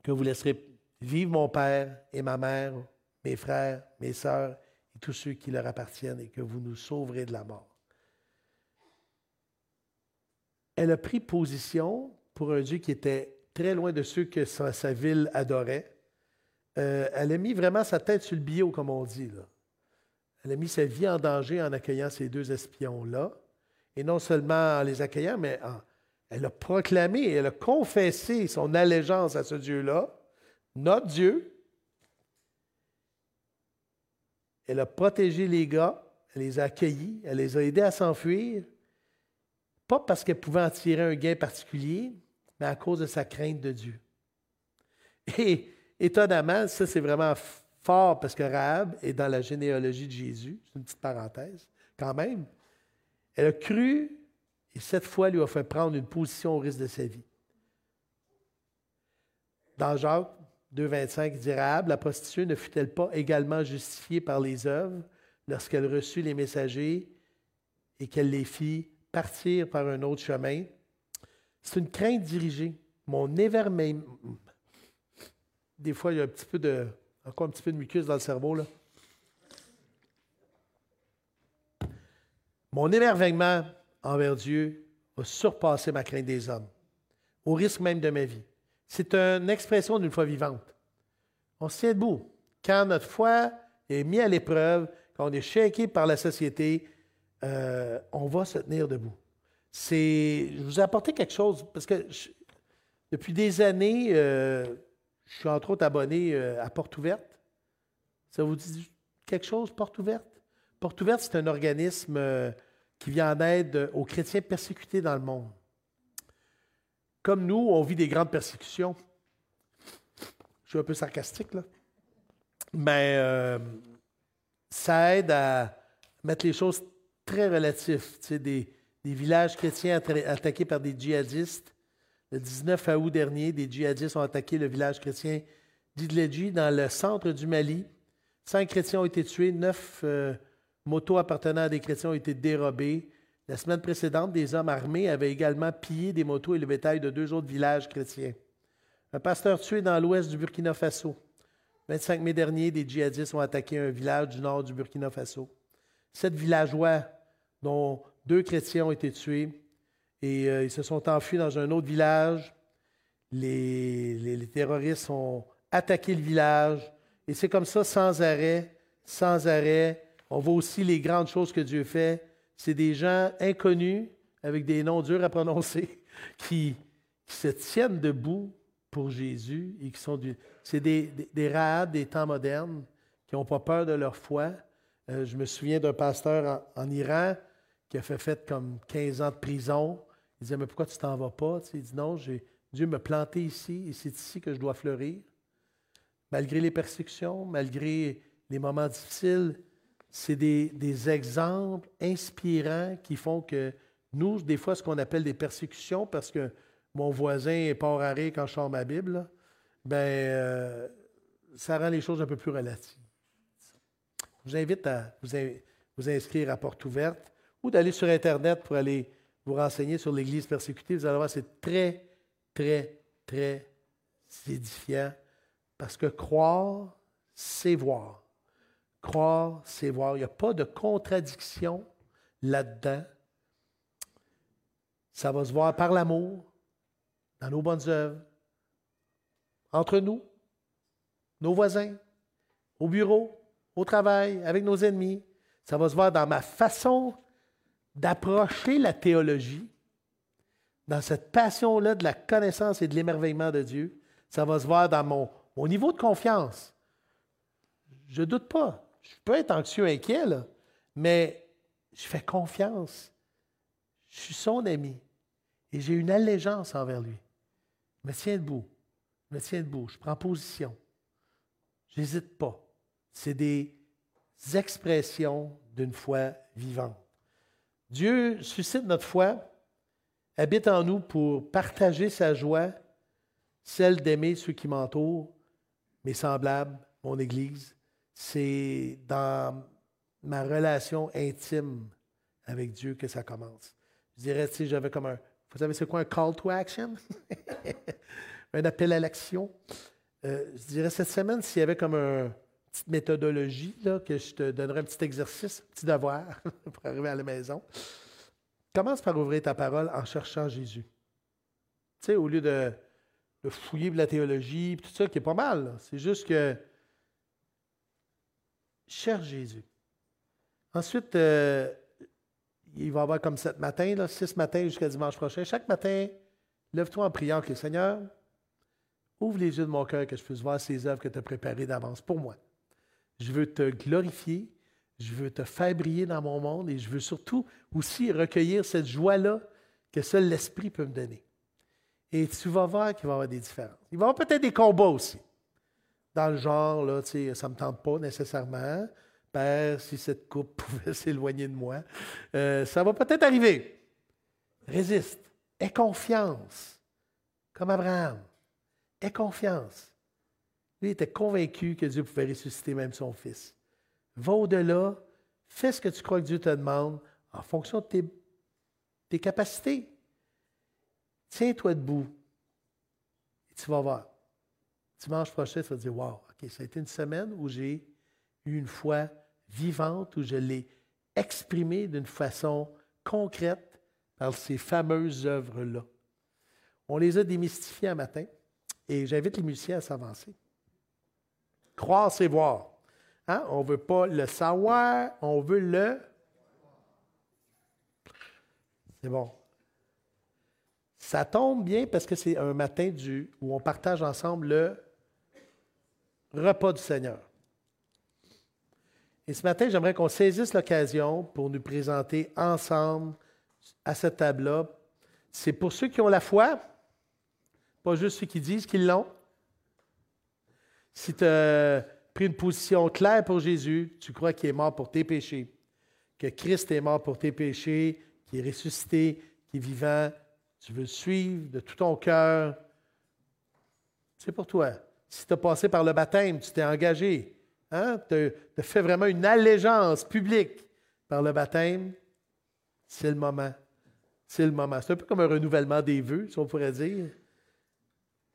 Speaker 1: que vous laisserez vivre mon Père et ma mère, mes frères, mes sœurs et tous ceux qui leur appartiennent et que vous nous sauverez de la mort. Elle a pris position pour un Dieu qui était très loin de ceux que sa, ville adorait. Euh, elle a mis vraiment sa tête sur le bio, comme on dit. Là. Elle a mis sa vie en danger en accueillant ces deux espions-là. Et non seulement en les accueillant, mais en, elle a proclamé, elle a confessé son allégeance à ce Dieu-là, notre Dieu. Elle a protégé les gars, elle les a accueillis, elle les a aidés à s'enfuir, pas parce qu'elle pouvait en tirer un gain particulier, mais à cause de sa crainte de Dieu. Et étonnamment, ça c'est vraiment fort parce que Rahab est dans la généalogie de Jésus. C'est une petite parenthèse, quand même. Elle a cru et cette fois lui a fait prendre une position au risque de sa vie. Dans Jacques 2,25, il dit Rahab, la prostituée, ne fut-elle pas également justifiée par les œuvres lorsqu'elle reçut les messagers et qu'elle les fit partir par un autre chemin? C'est une crainte dirigée. Mon évermeillement. Des fois, il y a un petit peu de. Encore un petit peu de mucus dans le cerveau, là. Mon émerveillement envers Dieu va surpasser ma crainte des hommes, au risque même de ma vie. C'est une expression d'une foi vivante. On se tient debout. Quand notre foi est mise à l'épreuve, quand on est shaké par la société, euh, on va se tenir debout. C'est, je vous ai apporté quelque chose parce que depuis des années, euh, je suis entre autres abonné euh, à Porte Ouverte. Ça vous dit quelque chose, Porte Ouverte? Porte Ouverte, c'est un organisme qui vient en aide aux chrétiens persécutés dans le monde. Comme nous, on vit des grandes persécutions. Je suis un peu sarcastique, là. Mais euh, ça aide à mettre les choses très relatives. Tu sais, des, villages chrétiens attaqués par des djihadistes. Le 19 août dernier, des djihadistes ont attaqué le village chrétien d'Idledji dans le centre du Mali. Cinq chrétiens ont été tués, neuf euh, motos appartenant à des chrétiens ont été dérobées. La semaine précédente, des hommes armés avaient également pillé des motos et le bétail de deux autres villages chrétiens. Un pasteur tué dans l'ouest du Burkina Faso. 25 mai dernier, des djihadistes ont attaqué un village du nord du Burkina Faso. Sept villageois, dont deux chrétiens, ont été tués et euh, ils se sont enfuis dans un autre village. les terroristes ont attaqué le village et c'est comme ça sans arrêt, sans arrêt. On voit aussi les grandes choses que Dieu fait c'est des gens inconnus, avec des noms durs à prononcer, qui, se tiennent debout pour Jésus et qui sont. C'est des, des, des temps modernes qui n'ont pas peur de leur foi. Euh, je me souviens d'un pasteur en, Iran qui a fait, fait comme 15 ans de prison. Il disait Mais pourquoi tu t'en vas pas Il dit Non, Dieu m'a planté ici et c'est ici que je dois fleurir. Malgré les persécutions, malgré les moments difficiles, c'est des, exemples inspirants qui font que nous, des fois, ce qu'on appelle des persécutions, parce que mon voisin est pas arrêt quand je sors ma Bible, ben, euh, ça rend les choses un peu plus relatives. Je vous invite à vous, inscrire à Porte Ouverte ou d'aller sur Internet pour aller vous renseigner sur l'Église persécutée. Vous allez voir, c'est très, très, très édifiant parce que croire, c'est voir. Croire, c'est voir. Il n'y a pas de contradiction là-dedans. Ça va se voir par l'amour, dans nos bonnes œuvres, entre nous, nos voisins, au bureau, au travail, avec nos ennemis. Ça va se voir dans ma façon d'approcher la théologie, dans cette passion-là de la connaissance et de l'émerveillement de Dieu. Ça va se voir dans mon, mon niveau de confiance. Je ne doute pas. Je peux être anxieux, inquiet, là, mais je fais confiance. Je suis son ami et j'ai une allégeance envers lui. Je me tiens debout. Je me tiens debout. Je prends position. Je n'hésite pas. C'est des expressions d'une foi vivante. Dieu suscite notre foi, habite en nous pour partager sa joie, celle d'aimer ceux qui m'entourent, mes semblables, mon Église, c'est dans ma relation intime avec Dieu que ça commence. Je dirais, si j'avais comme un. Vous savez, c'est quoi un call to action? un appel à l'action. Euh, je dirais, cette semaine, s'il y avait comme une petite méthodologie, là, que je te donnerais un petit exercice, un petit devoir pour arriver à la maison, commence par ouvrir ta parole en cherchant Jésus. Tu sais, au lieu de, fouiller de la théologie, tout ça, qui est pas mal, c'est juste que cherche Jésus. Ensuite, euh, il va y avoir comme sept matins, là, six matins jusqu'à dimanche prochain. Chaque matin, lève-toi en priant que Seigneur, ouvre les yeux de mon cœur que je puisse voir ces œuvres que tu as préparées d'avance pour moi. Je veux te glorifier, je veux te faire briller dans mon monde et je veux surtout aussi recueillir cette joie-là que seul l'Esprit peut me donner. Et tu vas voir qu'il va y avoir des différences. Il va y avoir peut-être des combats aussi. Dans le genre, là, tu sais, ça me tente pas nécessairement. Père, si cette coupe pouvait s'éloigner de moi, euh, ça va peut-être arriver. Résiste. Aie confiance. Comme Abraham. Aie confiance. Lui était convaincu que Dieu pouvait ressusciter même son fils. Va au-delà. Fais ce que tu crois que Dieu te demande en fonction de tes capacités. Tiens-toi debout. Et tu vas voir. Dimanche prochain, tu vas dire Wow, OK, ça a été une semaine où j'ai eu une foi vivante, où je l'ai exprimée d'une façon concrète par ces fameuses œuvres-là. On les a démystifiées un matin et j'invite les musiciens à s'avancer. Croire, c'est voir. Hein? On ne veut pas le savoir, on veut le. C'est bon. Ça tombe bien parce que c'est un matin du, où on partage ensemble le repas du Seigneur. Et ce matin, j'aimerais qu'on saisisse l'occasion pour nous présenter ensemble à cette table-là. C'est pour ceux qui ont la foi, pas juste ceux qui disent qu'ils l'ont. Si tu as pris une position claire pour Jésus, tu crois qu'il est mort pour tes péchés, que Christ est mort pour tes péchés, qu'il est ressuscité, qu'il est vivant, tu veux suivre de tout ton cœur, c'est pour toi. Si tu as passé par le baptême, tu t'es engagé, hein? tu as fait vraiment une allégeance publique par le baptême, c'est le moment. C'est le moment. C'est un peu comme un renouvellement des vœux, si on pourrait dire.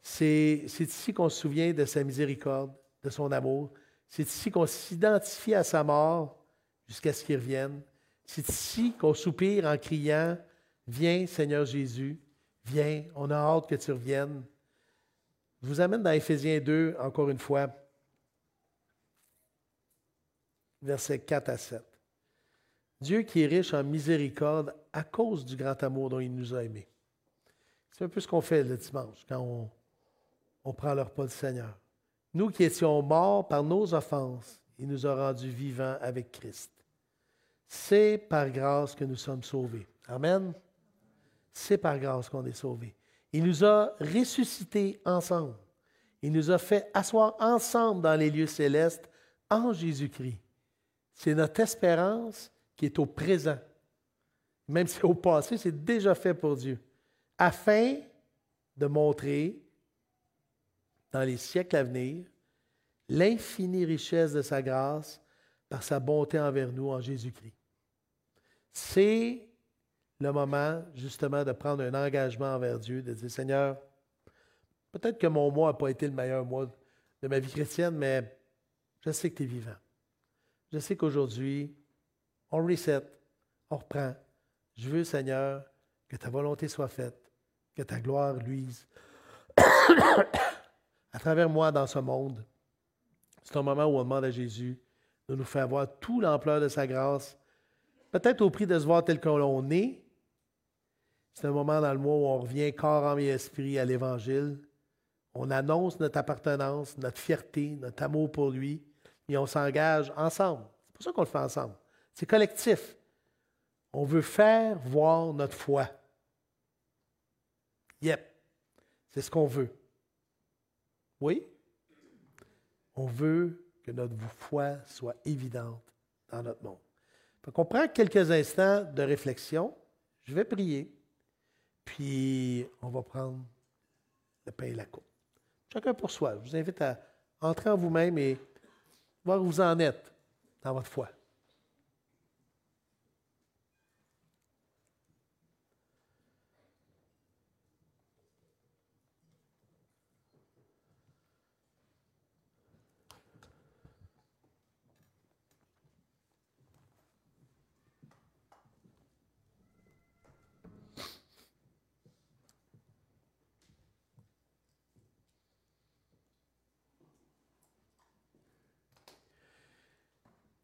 Speaker 1: C'est ici qu'on se souvient de sa miséricorde, de son amour. C'est ici qu'on s'identifie à sa mort jusqu'à ce qu'il revienne. C'est ici qu'on soupire en criant Viens, Seigneur Jésus, viens, on a hâte que tu reviennes. Je vous amène dans Éphésiens 2, encore une fois, versets 4 à 7. Dieu qui est riche en miséricorde à cause du grand amour dont il nous a aimés. C'est un peu ce qu'on fait le dimanche quand on, prend le repas du Seigneur. Nous qui étions morts par nos offenses, il nous a rendus vivants avec Christ. C'est par grâce que nous sommes sauvés. Amen. C'est par grâce qu'on est sauvés. Il nous a ressuscités ensemble. Il nous a fait asseoir ensemble dans les lieux célestes en Jésus-Christ. C'est notre espérance qui est au présent. Même si au passé, c'est déjà fait pour Dieu. Afin de montrer dans les siècles à venir l'infinie richesse de sa grâce par sa bonté envers nous en Jésus-Christ. C'est le moment justement de prendre un engagement envers Dieu, de dire Seigneur, peut-être que mon mois n'a pas été le meilleur mois de ma vie chrétienne, mais je sais que tu es vivant. Je sais qu'aujourd'hui, on reset, on reprend. Je veux, Seigneur, que ta volonté soit faite, que ta gloire luise à travers moi dans ce monde. C'est un moment où on demande à Jésus de nous faire voir toute l'ampleur de sa grâce, peut-être au prix de se voir tel qu'on est, c'est un moment dans le mois où on revient corps, âme et esprit à l'Évangile. On annonce notre appartenance, notre fierté, notre amour pour lui, et on s'engage ensemble. C'est pour ça qu'on le fait ensemble. C'est collectif. On veut faire voir notre foi. Yep. C'est ce qu'on veut. Oui? On veut que notre foi soit évidente dans notre monde. Donc, on prend quelques instants de réflexion. Je vais prier. Puis, on va prendre le pain et la coupe. Chacun pour soi. Je vous invite à entrer en vous-même et voir où vous en êtes dans votre foi.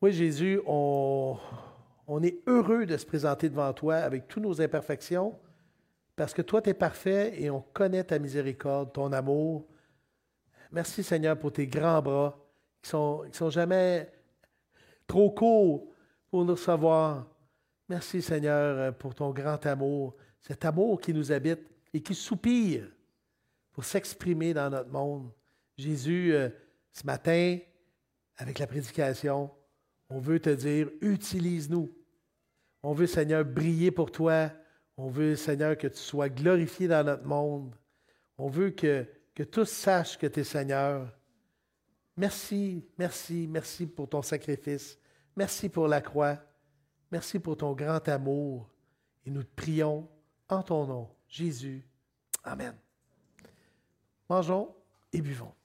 Speaker 1: Oui, Jésus, on, est heureux de se présenter devant toi avec toutes nos imperfections, parce que toi, tu es parfait et on connaît ta miséricorde, ton amour. Merci Seigneur pour tes grands bras qui sont, qui sont jamais trop courts pour nous recevoir. Merci Seigneur pour ton grand amour, cet amour qui nous habite et qui soupire pour s'exprimer dans notre monde. Jésus, euh, ce matin, avec la prédication, on veut te dire, utilise-nous. On veut, Seigneur, briller pour toi. On veut, Seigneur, que tu sois glorifié dans notre monde. On veut que, que tous sachent que tu es Seigneur. Merci, merci, merci pour ton sacrifice. Merci pour la croix. Merci pour ton grand amour. Et nous te prions en ton nom, Jésus. Amen. Mangeons et buvons.